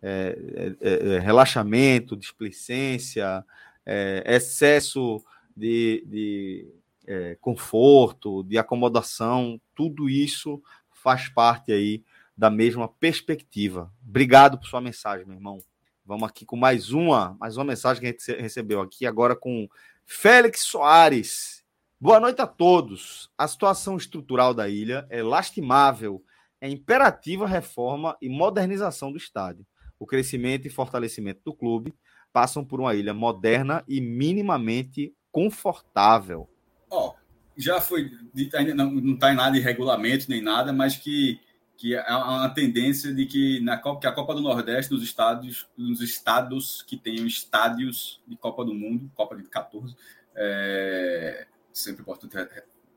É, é, é, é, relaxamento, displicência, é, excesso de, de é, conforto, de acomodação, tudo isso faz parte aí da mesma perspectiva. Obrigado por sua mensagem, meu irmão. Vamos aqui com mais uma, mais uma mensagem que a gente recebeu aqui agora com Félix Soares. Boa noite a todos. A situação estrutural da ilha é lastimável. É imperativa reforma e modernização do estádio. O crescimento e fortalecimento do clube passam por uma ilha moderna e minimamente confortável. Ó, oh, já foi dito, não está em nada de regulamento nem nada, mas que que há uma tendência de que na Copa, que a Copa do Nordeste, nos estados, nos estados que tenham estádios de Copa do Mundo, Copa de 14, é, sempre importante,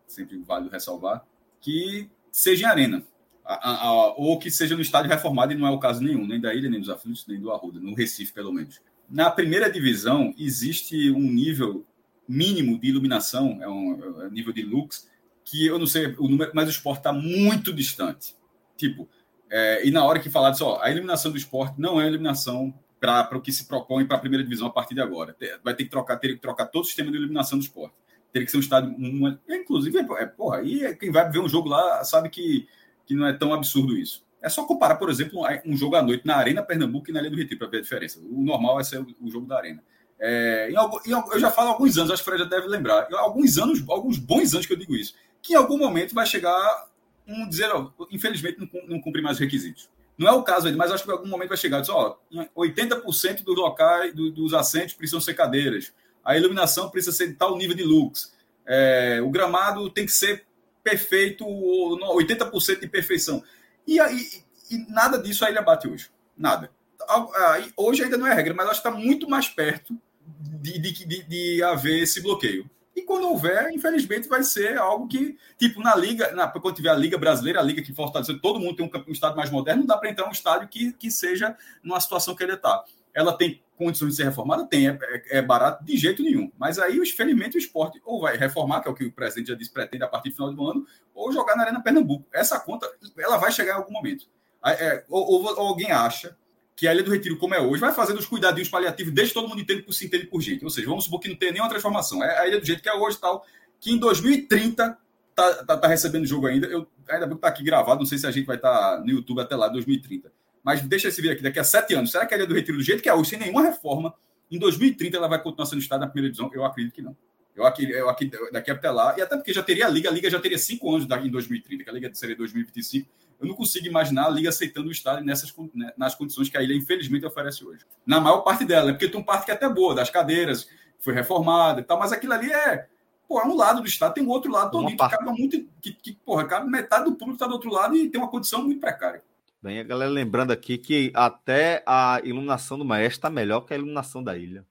sempre válido ressalvar, que seja em arena, a, a, a, ou que seja no estádio reformado, e não é o caso nenhum, nem da Ilha, nem dos Aflitos, nem do Arruda, no Recife, pelo menos. Na primeira divisão, existe um nível mínimo de iluminação, é um, é um nível de lux, que eu não sei o número, mas o esporte está muito distante Tipo, é, e na hora que falar disso, ó, a eliminação do esporte não é a eliminação para o que se propõe para a primeira divisão a partir de agora. Vai ter que trocar, ter que trocar todo o sistema de eliminação do esporte. Teria que ser um estádio. Uma, inclusive, é, porra, aí quem vai ver um jogo lá sabe que, que não é tão absurdo isso. É só comparar, por exemplo, um jogo à noite na Arena Pernambuco e na Ilha do Retiro para ver a diferença. O normal é ser o jogo da Arena. É, em, em, eu já falo há alguns anos, acho que o Fred já deve lembrar, alguns anos, alguns bons anos que eu digo isso, que em algum momento vai chegar um dizer, ó, infelizmente não, não cumpre mais os requisitos. Não é o caso ainda, mas acho que em algum momento vai chegar. Diz, ó, 80% dos locais, do, dos assentos precisam ser cadeiras. A iluminação precisa ser de tal nível de lux. É, o gramado tem que ser perfeito, 80% de perfeição. E, aí, e nada disso a ilha bate hoje. Nada. Hoje ainda não é regra, mas acho que está muito mais perto de, de, de, de haver esse bloqueio. E quando houver, infelizmente, vai ser algo que, tipo, na Liga, na, quando tiver a Liga Brasileira, a Liga que fortaleceu, todo mundo tem um, um estádio mais moderno, não dá para entrar um estádio que, que seja numa situação que ele está. Ela tem condições de ser reformada? Tem, é, é, é, barato de jeito nenhum. Mas aí, infelizmente, o esporte ou vai reformar, que é o que o presidente já disse, pretende a partir do final do ano, ou jogar na Arena Pernambuco. Essa conta, ela vai chegar em algum momento. É, ou, ou, ou alguém acha que a Ilha do Retiro, como é hoje, vai fazendo os cuidadinhos paliativos desde todo mundo entende por si, entende por gente. Ou seja, vamos supor que não tem nenhuma transformação. É a ilha do jeito que é hoje tal, que em 2030 tá, tá, tá recebendo jogo ainda. Eu, ainda bem que tá aqui gravado, não sei se a gente vai estar tá no YouTube até lá, 2030. Mas deixa esse vídeo aqui, daqui a sete anos, será que a Ilha do Retiro, do jeito que é hoje, sem nenhuma reforma, em 2030 ela vai continuar sendo estado na primeira divisão? Eu acredito que não. Eu aqui, eu aqui daqui até lá, e até porque já teria a Liga, a Liga já teria cinco anos daqui em 2030, que a Liga seria 2025. Eu não consigo imaginar a Liga aceitando o estádio nessas, né, nas condições que a ilha, infelizmente, oferece hoje. Na maior parte dela, né? porque tem uma parte que é até boa, das cadeiras, foi reformada e tal, mas aquilo ali é. Pô, é um lado do estado, tem um outro lado também, que acaba muito. Que, que, porra, metade do público está do outro lado e tem uma condição muito precária. Bem, a galera lembrando aqui que até a iluminação do maestro está melhor que a iluminação da ilha.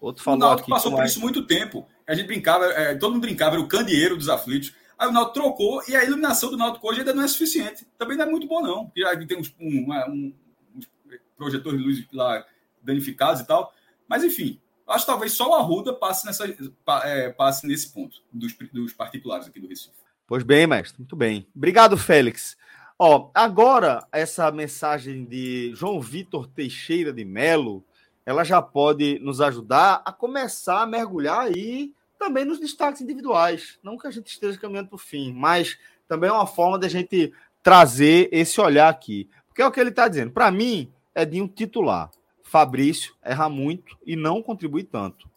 Outro falou o Náutico passou por isso muito tempo. A gente brincava, é, todo mundo brincava, era o candeeiro dos aflitos. Aí o Náutico trocou e a iluminação do Náutico hoje ainda não é suficiente. Também não é muito bom, não. Porque já tem uns, um, um, uns projetores de luz lá danificados e tal. Mas, enfim, acho que talvez só o Arruda passe, nessa, é, passe nesse ponto dos, dos particulares aqui do Recife. Pois bem, mestre. Muito bem. Obrigado, Félix. Ó, agora, essa mensagem de João Vitor Teixeira de Melo ela já pode nos ajudar a começar a mergulhar aí também nos destaques individuais. Não que a gente esteja caminhando para o fim, mas também é uma forma de a gente trazer esse olhar aqui. Porque é o que ele está dizendo. Para mim, é de um titular. Fabrício erra muito e não contribui tanto.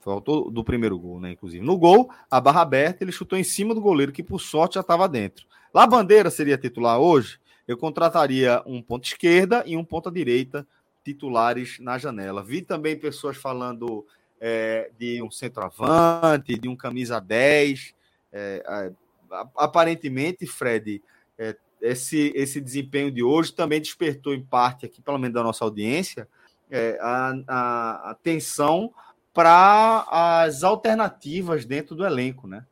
Faltou do primeiro gol, né? Inclusive. No gol, a barra aberta, ele chutou em cima do goleiro, que por sorte já estava dentro. Lá Bandeira seria titular hoje, eu contrataria um ponto esquerda e um ponta direita titulares na janela. Vi também pessoas falando é, de um centroavante, de um camisa 10. É, aparentemente, Fred, é, esse, esse desempenho de hoje também despertou, em parte, aqui, pelo menos da nossa audiência, é, a, a atenção para as alternativas dentro do elenco, né?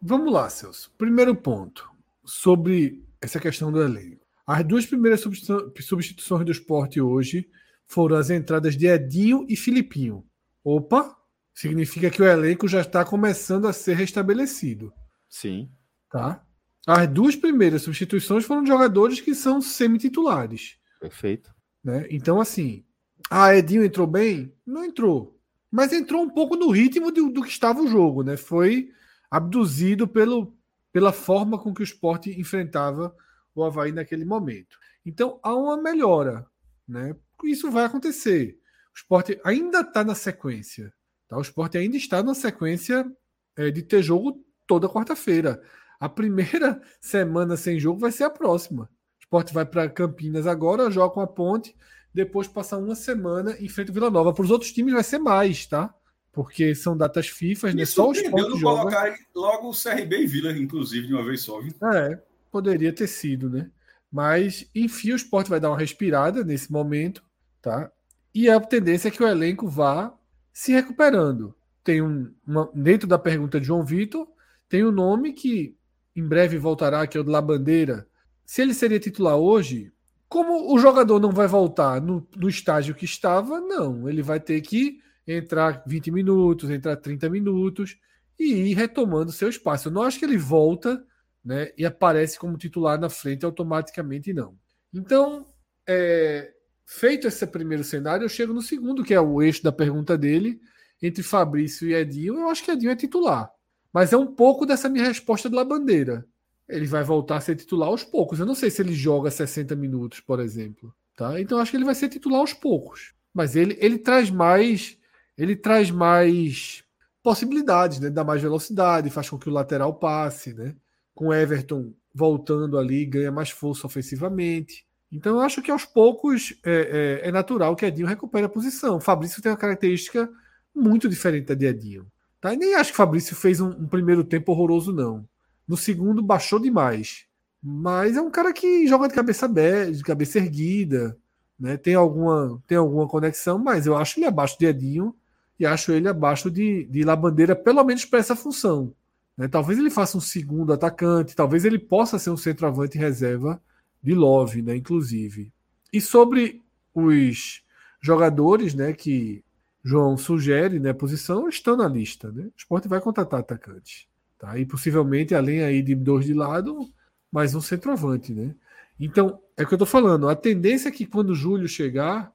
Vamos lá, Celso. Primeiro ponto sobre essa questão do elenco. As duas primeiras substituições do esporte hoje foram as entradas de Edinho e Filipinho. Opa! Significa que o elenco já está começando a ser restabelecido. Sim. Tá? As duas primeiras substituições foram de jogadores que são semi-titulares. Perfeito. Né? Então, assim, ah, Edinho entrou bem? Não entrou. Mas entrou um pouco no ritmo do, do que estava o jogo, né? Foi abduzido pelo, pela forma com que o esporte enfrentava o Havaí naquele momento. Então há uma melhora, né? Isso vai acontecer. O esporte ainda está na sequência. Tá? O esporte ainda está na sequência é, de ter jogo toda quarta-feira. A primeira semana sem jogo vai ser a próxima. O esporte vai para Campinas agora, joga com a ponte, depois passa uma semana em frente ao Vila Nova. Para os outros times vai ser mais, tá? Porque são datas FIFA, né? Só os pontos joga. logo o CRB e Vila, inclusive, de uma vez só. Viu? É, poderia ter sido, né? Mas, enfim, o esporte vai dar uma respirada nesse momento, tá? E a tendência é que o elenco vá se recuperando. Tem um, uma, dentro da pergunta de João Vitor, tem um nome que em breve voltará, que é o de La Bandeira. Se ele seria titular hoje, como o jogador não vai voltar no, no estágio que estava, não. Ele vai ter que entrar 20 minutos, entrar 30 minutos e ir retomando seu espaço. Eu não acho que ele volta né, e aparece como titular na frente automaticamente não. Então, é, feito esse primeiro cenário, eu chego no segundo, que é o eixo da pergunta dele, entre Fabrício e Edinho. Eu acho que Edinho é titular. Mas é um pouco dessa minha resposta de La Bandeira. Ele vai voltar a ser titular aos poucos. Eu não sei se ele joga 60 minutos, por exemplo. Tá? Então acho que ele vai ser titular aos poucos. Mas ele, ele traz mais. Ele traz mais possibilidades, né? Dá mais velocidade, faz com que o lateral passe, né? com Everton voltando ali, ganha mais força ofensivamente. Então eu acho que aos poucos é, é, é natural que Edinho recupere a posição. O Fabrício tem uma característica muito diferente da de Edinho. Tá? E nem acho que o Fabrício fez um, um, primeiro tempo horroroso, não. No segundo baixou demais. Mas é um cara que joga de cabeça aberta, de cabeça erguida, né? tem, alguma, tem alguma conexão, mas eu acho ele abaixo de Edinho e acho ele abaixo de, de Labandeira, pelo menos para essa função. Né? Talvez ele faça um segundo atacante, talvez ele possa ser um centroavante reserva de Love, né? inclusive. E sobre os jogadores né, que João sugere, né, posição, estão na lista. Né? O esporte vai contratar atacantes. Tá? E possivelmente, além aí de dois de lado, mais um centroavante. Né? Então, é o que eu estou falando. A tendência é que quando o Júlio chegar,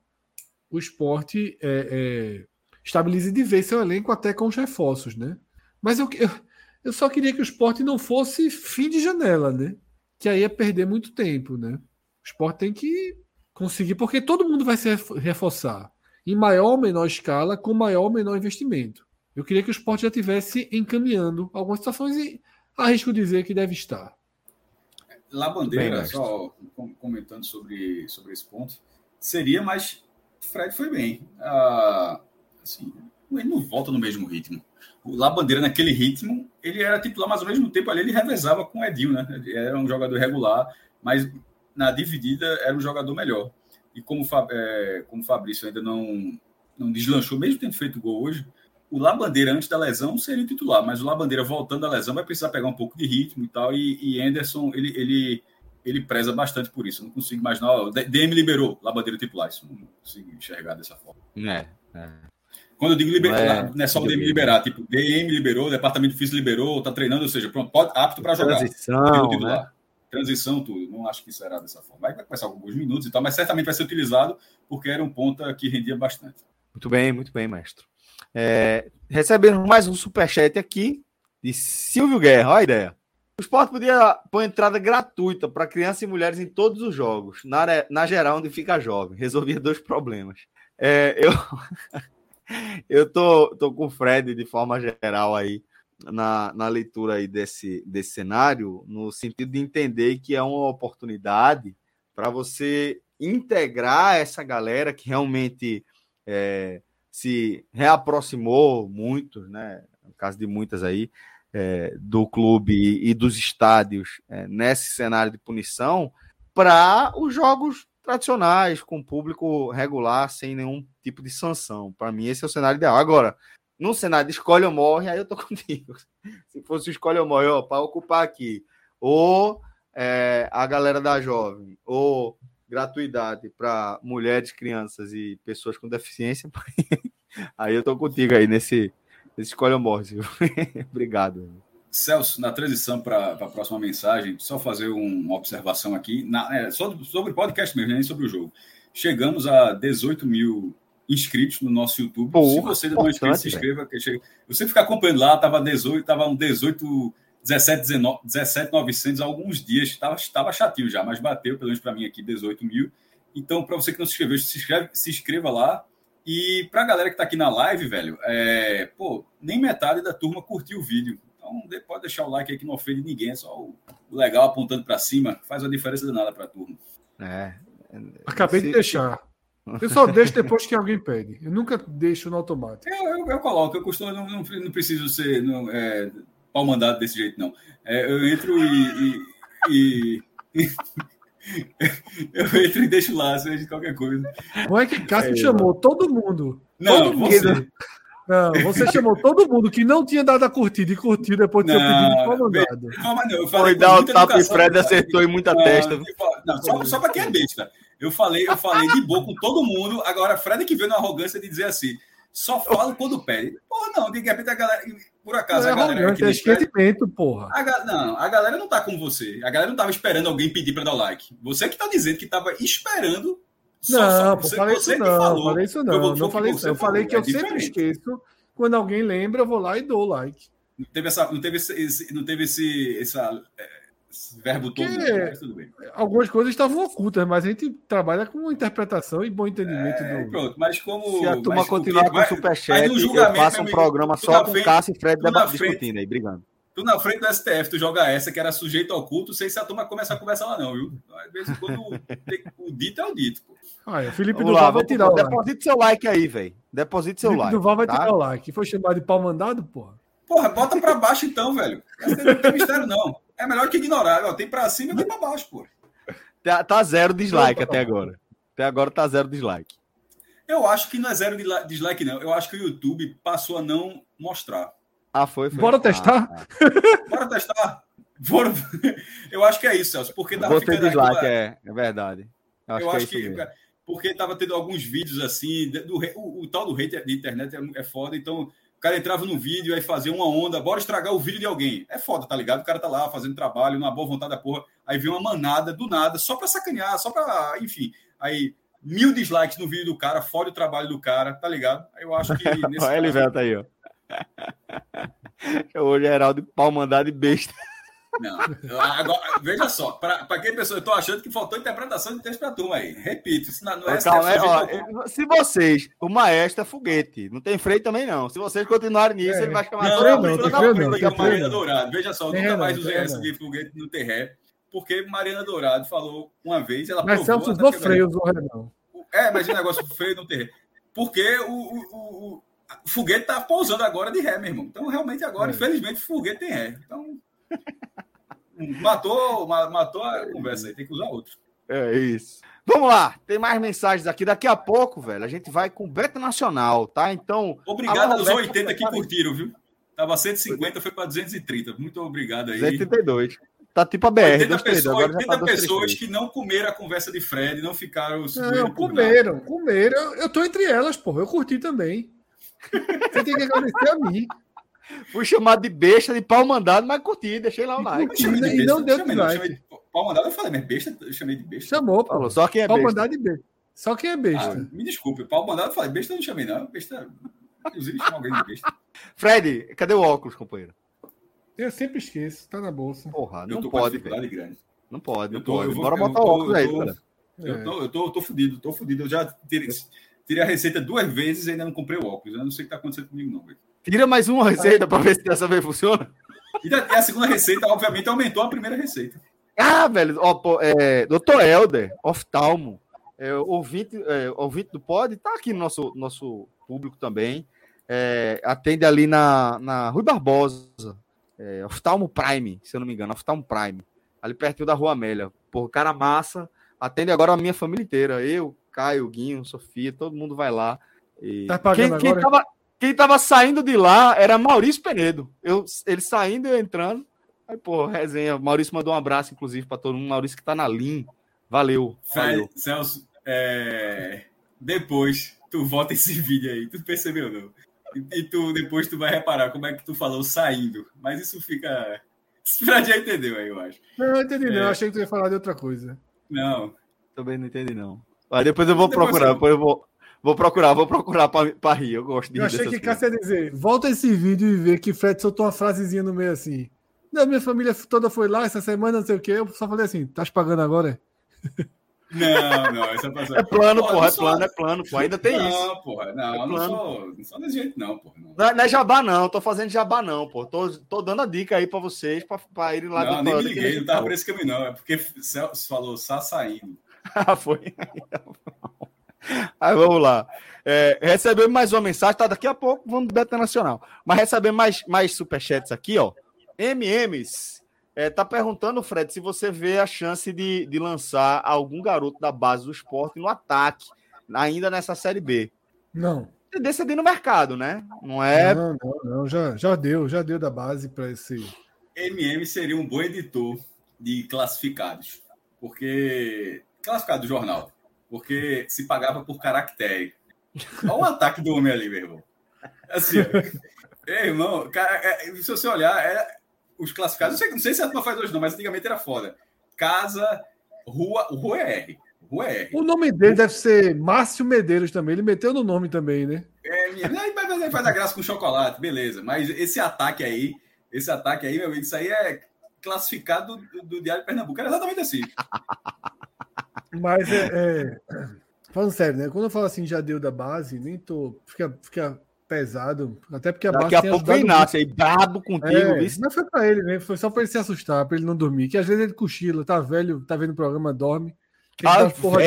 o esporte é, é, estabilize de vez seu elenco até com os reforços, né? Mas eu, eu, eu só queria que o esporte não fosse fim de janela, né? Que aí é perder muito tempo, né? O esporte tem que conseguir, porque todo mundo vai se reforçar em maior ou menor escala, com maior ou menor investimento. Eu queria que o esporte já tivesse encaminhando algumas situações e arrisco dizer que deve estar. La Bandeira, só comentando sobre, sobre esse ponto, seria, mas Fred foi bem. Ah, assim, ele não volta no mesmo ritmo. O La Bandeira, naquele ritmo, ele era titular, mas ao mesmo tempo ali ele revezava com o Edinho, né? Era um jogador regular, mas na dividida era um jogador melhor. E como, é, como o Fabrício ainda não, não deslanchou, mesmo tendo feito gol hoje, o Labandeira antes da lesão seria titular, mas o Labandeira voltando da lesão vai precisar pegar um pouco de ritmo e tal. E, e Anderson, ele, ele, ele preza bastante por isso. Eu não consigo imaginar. Ó, DM liberou Labandeira titular. Isso não consigo enxergar dessa forma. É, é. Quando eu digo liberar, não, é, não é só o DM liberar, tipo, DM liberou, departamento físico liberou, tá treinando, ou seja, pronto, pode, apto para jogar. Transição, né? Transição, tudo. Não acho que isso era dessa forma. Vai começar alguns minutos e tal, mas certamente vai ser utilizado porque era um ponta que rendia bastante. Muito bem, muito bem, mestre. É, recebemos mais um superchat aqui de Silvio Guerra. Olha a ideia. O esporte podia pôr entrada gratuita para crianças e mulheres em todos os jogos, na, na geral, onde fica jovem. Resolvia dois problemas. É, eu eu tô, tô com o Fred de forma geral aí na, na leitura aí desse, desse cenário, no sentido de entender que é uma oportunidade para você integrar essa galera que realmente é, se reaproximou muito, né? No caso de muitas aí, é, do clube e, dos estádios é, nesse cenário de punição, para os jogos tradicionais, com público regular, sem nenhum tipo de sanção. Para mim, esse é o cenário ideal. Agora, no cenário de escolhe ou morre, aí eu tô contigo. Se fosse escolhe ou morre, para ocupar aqui, ou é, a galera da jovem, ou gratuidade para mulheres, crianças e pessoas com deficiência, aí eu tô contigo aí nesse, nesse escolhe ou morre. Obrigado. Celso, na transição para a próxima mensagem, só fazer uma observação aqui, na, é, sobre o podcast mesmo, nem sobre o jogo. Chegamos a 18 mil inscritos no nosso YouTube. Porra, se você ainda não é inscrito, se inscreva. Que Você ficar acompanhando lá, estava 18, estava um 18, 17, 19, 17, 900 há alguns dias. Estava chatinho já, mas bateu, pelo menos para mim aqui, 18 mil. Então, para você que não se inscreveu, se, inscreve, se inscreva lá. E para a galera que está aqui na live, velho, é, pô, nem metade da turma curtiu o vídeo. Então, pode deixar o like aí que não ofende ninguém, é só o legal apontando para cima, faz uma diferença de nada para a turma. É. Acabei de deixar. Eu só deixo depois que alguém pede. Eu nunca deixo no automático. Eu, eu, eu coloco, eu costumo, não, não, não preciso ser não, é, pau mandado desse jeito, não. É, eu entro e. e, e eu entro e deixo lá, seja de qualquer coisa. Não é que Cássio é, chamou todo mundo. Não, todo você. Não, você chamou todo mundo que não tinha dado a curtida e curtiu depois de seu pedido de pau mandado. Calma, não. Eu falei Foi dar o tapa e Fred acertou em muita não, testa. Não, só, só para quem é besta. Eu falei, eu falei de boa com todo mundo. Agora, Fred que veio na arrogância de dizer assim: só falo quando pede. Porra, não, de repente a galera. Por acaso, é a galera. É esquecimento, porra. A, não, a galera não tá com você. A galera não tava esperando alguém pedir para dar like. Você que tá dizendo que tava esperando. Só, não, só, você, falei isso não, falou. Falei isso não. Eu, não falei isso. Eu falei que eu é sempre esqueço. Quando alguém lembra, eu vou lá e dou like. Não teve essa, não teve esse, não teve esse, essa é, verbo todo, mas tudo bem. Algumas coisas estavam ocultas, mas a gente trabalha com interpretação e bom entendimento. É, do... Pronto, mas como. Se a turma continuar com o superchat, eu faço um programa só com Cássio e Fred discutindo aí, brigando. Tu na frente do STF, tu joga essa que era sujeito oculto, sei se a turma começar a conversar lá, não, viu? Às vezes, quando o dito é o dito. Pô. Ah, é. Felipe Duval lá, vai tirar o like. Deposite seu like aí, velho. Deposite seu Felipe like. Duval vai tá? tirar o like. Foi chamado de pau mandado, porra? Porra, bota pra baixo então, velho. Não tem mistério, não. É melhor que ignorar. Ó, tem para cima e tem para baixo, pô. Tá, tá zero dislike até agora. Até agora tá zero dislike. Eu acho que não é zero dislike, não. Eu acho que o YouTube passou a não mostrar. Ah, foi, foi. Bora testar? Ah, ah. Bora testar. Bora... Eu acho que é isso, Celso. Porque tava ficando dislike, aquela... é, é verdade. Eu acho, eu que, é acho que, porque tava tendo alguns vídeos assim, do, o, o, tal do hater de internet é, é foda, então O cara entrava no vídeo aí fazia uma onda, bora estragar o vídeo de alguém. É foda, tá ligado? O cara tá lá fazendo trabalho, uma boa vontade da porra. Aí vem uma manada do nada, só pra sacanear, só pra. Enfim. Aí mil dislikes no vídeo do cara, fora o trabalho do cara, tá ligado? Eu acho que. Nesse Olha ele velho tá aí, ó. o Geraldo pau mandado e besta. Não, agora, veja só, para quem pessoa, eu tô achando que faltou interpretação de texto pra turma aí. Repito, isso não, não é Calma, é, ó, Se vocês, o maestro é foguete, não tem freio também não. Se vocês continuarem nisso, é. ele vai chamar não, não, não, da não, da Mariana Dourado. Veja só, eu nunca mais usei essa de foguete no terré, porque Mariana Dourado falou uma vez, ela Mas Celso usou freio, usou não. É, mas o negócio do freio no terré. Porque o, o, o, o foguete tá pousando agora de ré, meu irmão. Então, realmente, agora, é. infelizmente, o foguete tem ré. Então, matou, matou a conversa aí, tem que usar outro. É isso. Vamos lá, tem mais mensagens aqui. Daqui a pouco, velho, a gente vai com o Beto Nacional, tá? Então. Obrigado aos 80 que curtiram, viu? Tava 150, foi para 230. Muito obrigado aí. 232. Tá tipo a BR. 80 pessoas, 80 tá pessoas que não comeram a conversa de Fred, não ficaram. Não, comeram, comeram. Eu, eu tô entre elas, pô. Eu curti também. Você tem que agradecer a mim. Fui chamado de besta, de pau mandado, mas curti, deixei lá o like. Curti, né? e não deu dislike. Pau mandado eu falei, mas besta, eu chamei de besta. Chamou. Falou, só quem é pau besta. mandado de besta. Só quem é besta. Ah, me desculpe, pau mandado eu falei, besta eu não chamei, não. Besta. Inclusive, chama alguém de besta. Fred, cadê o óculos, companheiro? Eu sempre esqueço, tá na bolsa. Porra, não pode, velho. grande. Não pode, não tô, pode. Bora botar o óculos aí, cara. Eu tô, eu tô, eu tô fudido, tô fudido. Eu já tirei, tirei a receita duas vezes e ainda não comprei o óculos. Eu não sei o que tá acontecendo comigo, não, velho. Tira mais uma receita para ver se dessa vez funciona. E a segunda receita, obviamente, aumentou a primeira receita. Ah, velho, ó, pô, é, doutor Helder, oftalmo, é, ouvinte, é, ouvinte do Pod, tá aqui no nosso, nosso público também. É, atende ali na, na Rui Barbosa, é, oftalmo Prime, se eu não me engano, oftalmo Prime, ali pertinho da Rua Amélia. Por cara massa, atende agora a minha família inteira. Eu, Caio, Guinho, Sofia, todo mundo vai lá. E... Tá pagando quem, quem Tava, quem tava saindo de lá era Maurício Penedo. Eu, ele saindo e eu entrando. Aí, pô, resenha. Maurício mandou um abraço, inclusive, para todo mundo. Maurício que tá na Lean. Valeu. valeu. Celso, é... depois tu volta esse vídeo aí. Tu percebeu, não? E, tu depois tu vai reparar como é que tu falou saindo. Mas isso fica. Você já entendeu aí, eu acho. Não, eu entendi, é... não. Eu achei que tu ia falar de outra coisa. Não. Também não entendi, não. Aí depois eu vou depois procurar, depois eu vou. Vou procurar, vou procurar para rir. Eu gosto de Eu achei que Cássio ia dizer: volta esse vídeo e vê que Fred soltou uma frasezinha no meio assim. Não, minha família toda foi lá essa semana, não sei o quê. Eu só falei assim: tá pagando agora? Não, não, essa É plano, porra, porra é plano, é plano, porra. Ainda tem não, isso. Não, porra, não, é não, sou, não sou desse jeito, não, porra. Não. Não, não é jabá, não, tô fazendo jabá, não, pô. Tô, tô dando a dica aí pra vocês, pra, pra irem lá Não, nem me liguei, não tava por esse caminho, não. É porque Celso falou só saindo. ah, foi. Aí vamos lá. É, recebemos mais uma mensagem, tá? Daqui a pouco vamos do Beta Nacional. Mas recebemos mais, mais superchats aqui, ó. MMs. É, tá perguntando, Fred, se você vê a chance de, de lançar algum garoto da base do esporte no ataque, ainda nessa Série B. Não. Tendência de ir no mercado, né? Não é. Não, não, não. Já, já deu, já deu da base para esse. MM seria um bom editor de classificados. Porque. Classificado do jornal porque se pagava por caractere. Olha o ataque do homem ali, meu irmão. Assim, é, irmão, cara, é, se você olhar, é, os classificados, não sei, não sei se a turma faz hoje não, mas antigamente era foda. Casa, rua, rua é R. Rua é R. O nome dele deve ser Márcio Medeiros também, ele meteu no nome também, né? É, ele faz a graça com chocolate, beleza. Mas esse ataque aí, esse ataque aí, meu amigo, isso aí é classificado do, do Diário de Pernambuco. Era exatamente assim. Mas é, é, Falando sério, né? Quando eu falo assim, já deu da base, nem tô. Fica, fica pesado. Até porque a Daqui base. Daqui a pouco vem Inácio aí, brabo contigo. É, isso. Não foi pra ele, né? Foi só pra ele se assustar, pra ele não dormir. Que às vezes ele cochila, tá velho, tá vendo o programa, dorme. Ah, porra,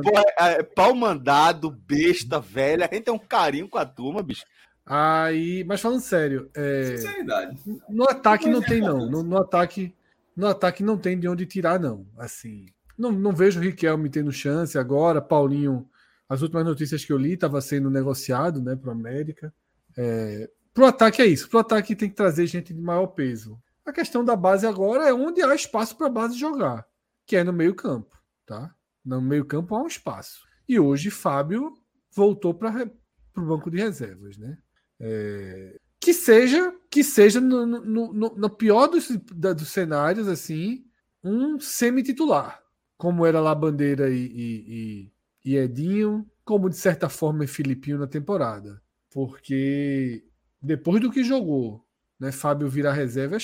porra, é, pau mandado, besta, velha. A gente tem um carinho com a turma, bicho. Aí, mas falando sério, é, Sinceridade. No ataque não tem, não. No, no, ataque, no ataque não tem de onde tirar, não. Assim, não, não vejo o Riquelme tendo chance agora. Paulinho, as últimas notícias que eu li, estava sendo negociado né, para o América. É, para o ataque é isso. Para o ataque tem que trazer gente de maior peso. A questão da base agora é onde há espaço para a base jogar, que é no meio-campo. Tá? No meio-campo há um espaço. E hoje Fábio voltou para o banco de reservas. Né? É, que seja, que seja no, no, no, no pior dos, dos cenários, assim, um semi-titular, como era lá Bandeira e, e, e, e Edinho, como de certa forma é Filipinho na temporada. Porque depois do que jogou, né, Fábio virar reserva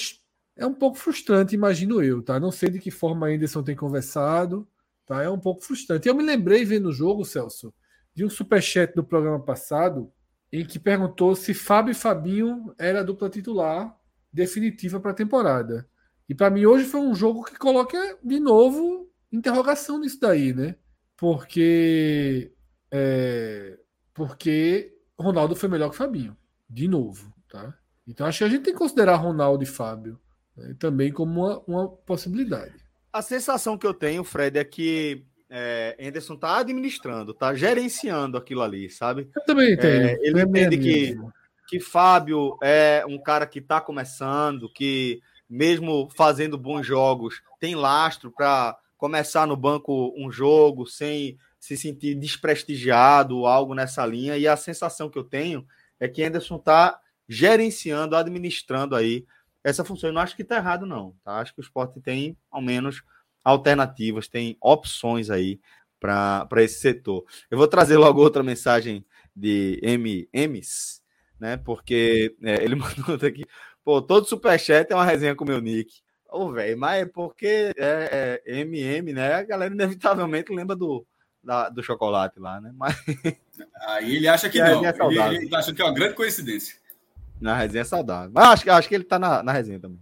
é um pouco frustrante, imagino eu, tá? Não sei de que forma a Anderson tem conversado, tá? É um pouco frustrante. Eu me lembrei vendo o jogo, Celso, de um superchat do programa passado em que perguntou se Fábio e Fabinho era a dupla titular definitiva para a temporada. E para mim hoje foi um jogo que coloca de novo interrogação nisso daí, né? Porque é, porque Ronaldo foi melhor que Fabinho, de novo, tá? Então acho que a gente tem que considerar Ronaldo e Fábio né, também como uma, uma possibilidade. A sensação que eu tenho, Fred, é que é, Anderson tá administrando, tá gerenciando aquilo ali, sabe? Eu também entendo. É, ele entende que, que Fábio é um cara que está começando, que mesmo fazendo bons jogos, tem lastro para começar no banco um jogo sem se sentir desprestigiado, algo nessa linha. E a sensação que eu tenho é que Anderson está gerenciando, administrando aí essa função. Eu não acho que está errado, não. Tá? Acho que o esporte tem, ao menos, alternativas, tem opções aí para esse setor. Eu vou trazer logo outra mensagem de MMs, né? Porque é, ele mandou aqui, pô, todo superchat é uma resenha com o meu nick. Ô, velho, mas é porque é, é, MM, né? A galera inevitavelmente lembra do, da, do chocolate lá, né? Mas... Aí ele acha que não. É ele, ele acha que é uma grande coincidência. Na resenha é saudável. Mas acho, acho que ele tá na, na resenha também.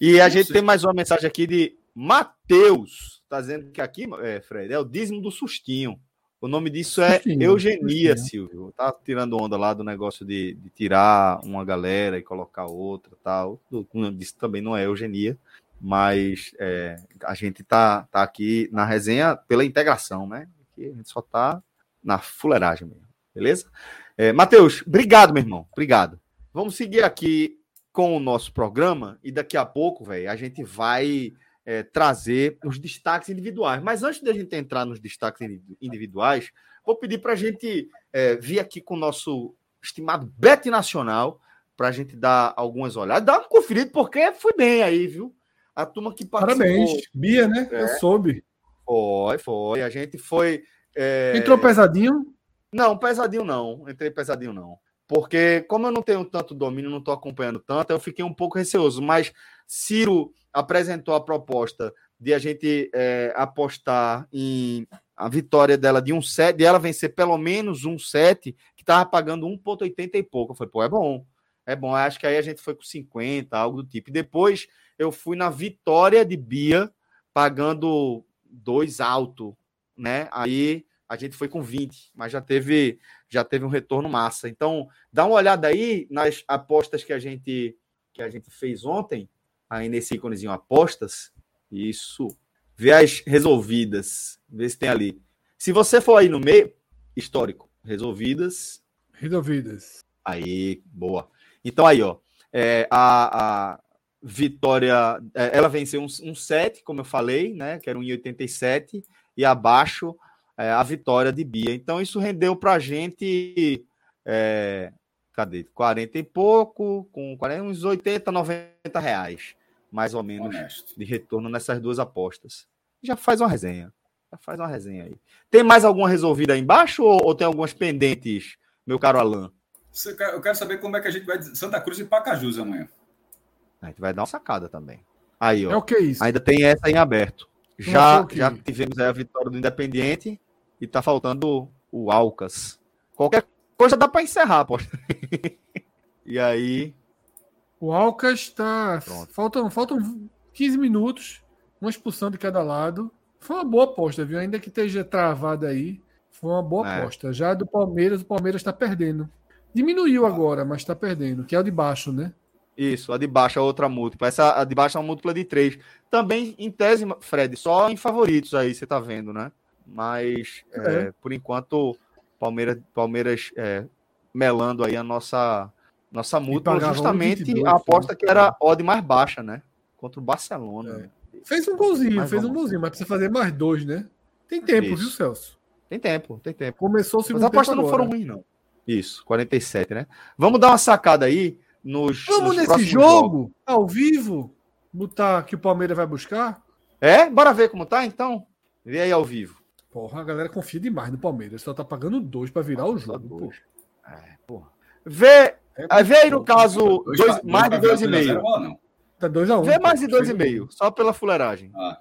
E a gente tem mais uma mensagem aqui de Matheus está dizendo que aqui, é, Fred, é o dízimo do sustinho. O nome disso é sustinho, eugenia, sustinho. Silvio. Tá tirando onda lá do negócio de, de, tirar uma galera e colocar outra tal. O nome disso também não é eugenia, mas é, a gente tá, tá aqui na resenha pela integração, né? Aqui a gente só tá na fuleiragem mesmo, beleza? É, Matheus, obrigado, meu irmão. Obrigado. Vamos seguir aqui com o nosso programa e daqui a pouco, velho, a gente vai é, trazer os destaques individuais. Mas antes de a gente entrar nos destaques individuais, vou pedir para a gente é, vir aqui com o nosso estimado Bet Nacional, para a gente dar algumas olhadas. Dá uma conferida, porque foi bem aí, viu? A turma que participou. Parabéns, Bia, né? É, Eu soube. Foi, foi. A gente foi. É... Entrou pesadinho? Não, pesadinho não. Entrei pesadinho não. Porque, como eu não tenho tanto domínio, não estou acompanhando tanto, eu fiquei um pouco receoso. Mas Ciro apresentou a proposta de a gente é, apostar em a vitória dela de um set, de ela vencer pelo menos um set, que estava pagando 1,80 e pouco. Eu falei, pô, é bom. É bom. Acho que aí a gente foi com 50, algo do tipo. E depois eu fui na vitória de Bia, pagando dois alto, né? Aí a gente foi com 20, mas já teve já teve um retorno massa. Então, dá uma olhada aí nas apostas que a gente que a gente fez ontem aí nesse íconezinho apostas. Isso. Vê as resolvidas. Vê se tem ali. Se você for aí no meio, histórico. Resolvidas. Resolvidas. Aí, boa. Então aí, ó. É, a, a Vitória, é, ela venceu um, um 7, como eu falei, né? Que era um 1,87. E abaixo é, a vitória de Bia. Então isso rendeu para a gente. É, cadê? 40 e pouco, com 40, uns 80, 90 reais mais ou menos Honesto. de retorno nessas duas apostas. Já faz uma resenha. Já faz uma resenha aí. Tem mais alguma resolvida aí embaixo ou, ou tem algumas pendentes, meu caro Alain? Eu quero saber como é que a gente vai Santa Cruz e Pacajus amanhã. A gente vai dar uma sacada também. Aí, ó. É o que é isso? Ainda tem essa em aberto. Já, já tivemos a vitória do Independiente e tá faltando o Alcas. Qualquer coisa dá para encerrar, pô. e aí, o Alcas está. Faltam, faltam 15 minutos, uma expulsão de cada lado. Foi uma boa aposta, viu? Ainda que esteja travada aí, foi uma boa é. aposta. Já do Palmeiras, o Palmeiras está perdendo. Diminuiu agora, mas está perdendo, que é o de baixo, né? Isso, a de baixo é outra múltipla. Essa a de baixo é uma múltipla de três. Também, em tese, Fred, só em favoritos aí, você tá vendo, né? Mas, é. É, por enquanto, Palmeiras, Palmeiras é, melando aí a nossa nossa mútua justamente 22, a aposta que era odd mais baixa, né? Contra o Barcelona. É. Fez um golzinho, mas fez um golzinho, mas precisa fazer mais dois, né? Tem tempo, Isso. viu, Celso? Tem tempo, tem tempo. Começou o segundo As apostas não foram ruins, não. Isso, 47, né? Vamos dar uma sacada aí nos. Vamos nos nesse jogo, jogos. ao vivo, botar que o Palmeiras vai buscar? É? Bora ver como tá então? Vê aí ao vivo. Porra, a galera confia demais no Palmeiras. Só tá pagando dois para virar o jogo. É, porra. Vê, é, vê aí no caso dois, dois, mais de dois e meio. Tá dois a um, vê mais de dois e meio, só pela fuleiragem. Ah,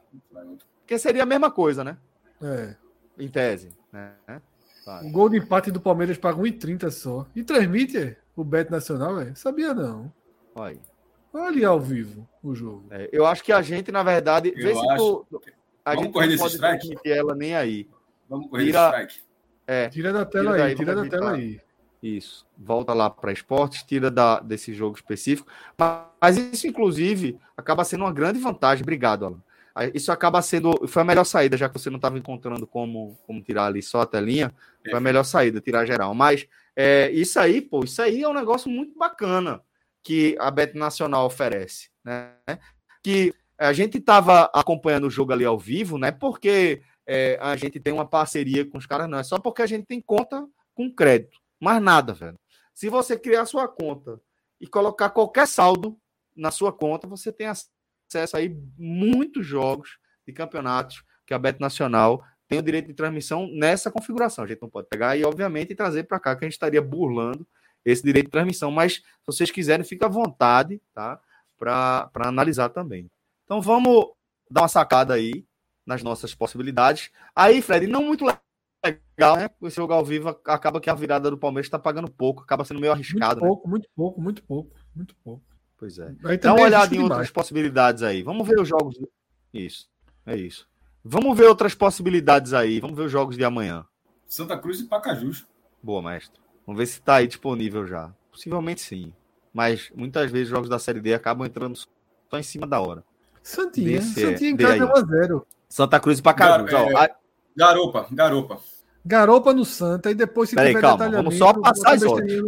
Porque seria a mesma coisa, né? É. Em tese. Né? O gol de empate do Palmeiras paga 1,30 só. E transmite o Bet Nacional, velho? Sabia não. Olha. Olha ao vivo o jogo. É, eu acho que a gente, na verdade, eu vê se acho... a Vamos gente correr não pode strike? ela nem aí. Vamos correr tira... strike. É, tira da tela tira aí, tira da tela aí. Isso. Volta lá para esportes, tira da, desse jogo específico. Mas isso, inclusive, acaba sendo uma grande vantagem. Obrigado, Alan. Isso acaba sendo. Foi a melhor saída, já que você não estava encontrando como, como tirar ali só a telinha. Foi a melhor saída, tirar geral. Mas é, isso aí, pô, isso aí é um negócio muito bacana que a Bet Nacional oferece. Né? Que a gente estava acompanhando o jogo ali ao vivo, né? Porque é, a gente tem uma parceria com os caras, não. É só porque a gente tem conta com crédito. Mais nada, velho. Se você criar sua conta e colocar qualquer saldo na sua conta, você tem acesso aí muitos jogos de campeonatos que a Bet Nacional tem o direito de transmissão nessa configuração. A gente não pode pegar e, obviamente, trazer para cá que a gente estaria burlando esse direito de transmissão. Mas, se vocês quiserem, fica à vontade, tá? Para analisar também. Então, vamos dar uma sacada aí nas nossas possibilidades. Aí, Fred, não muito legal, né? Esse jogo ao vivo acaba que a virada do Palmeiras está pagando pouco, acaba sendo meio arriscado. Muito pouco, né? muito pouco, muito pouco, muito pouco. Pois é. Dá uma olhada em outras possibilidades aí. Vamos ver os jogos. Isso, é isso. Vamos ver outras possibilidades aí. Vamos ver os jogos de amanhã. Santa Cruz e Pacajus. Boa, mestre. Vamos ver se está aí disponível já. Possivelmente sim. Mas muitas vezes os jogos da Série D acabam entrando só em cima da hora. Santinha. Santinha em casa 1x0. Santa Cruz e Pacajus. Gar é, garopa, garopa. Garopa no Santa e depois se Peraí, tiver calma, Vamos só passar as odds.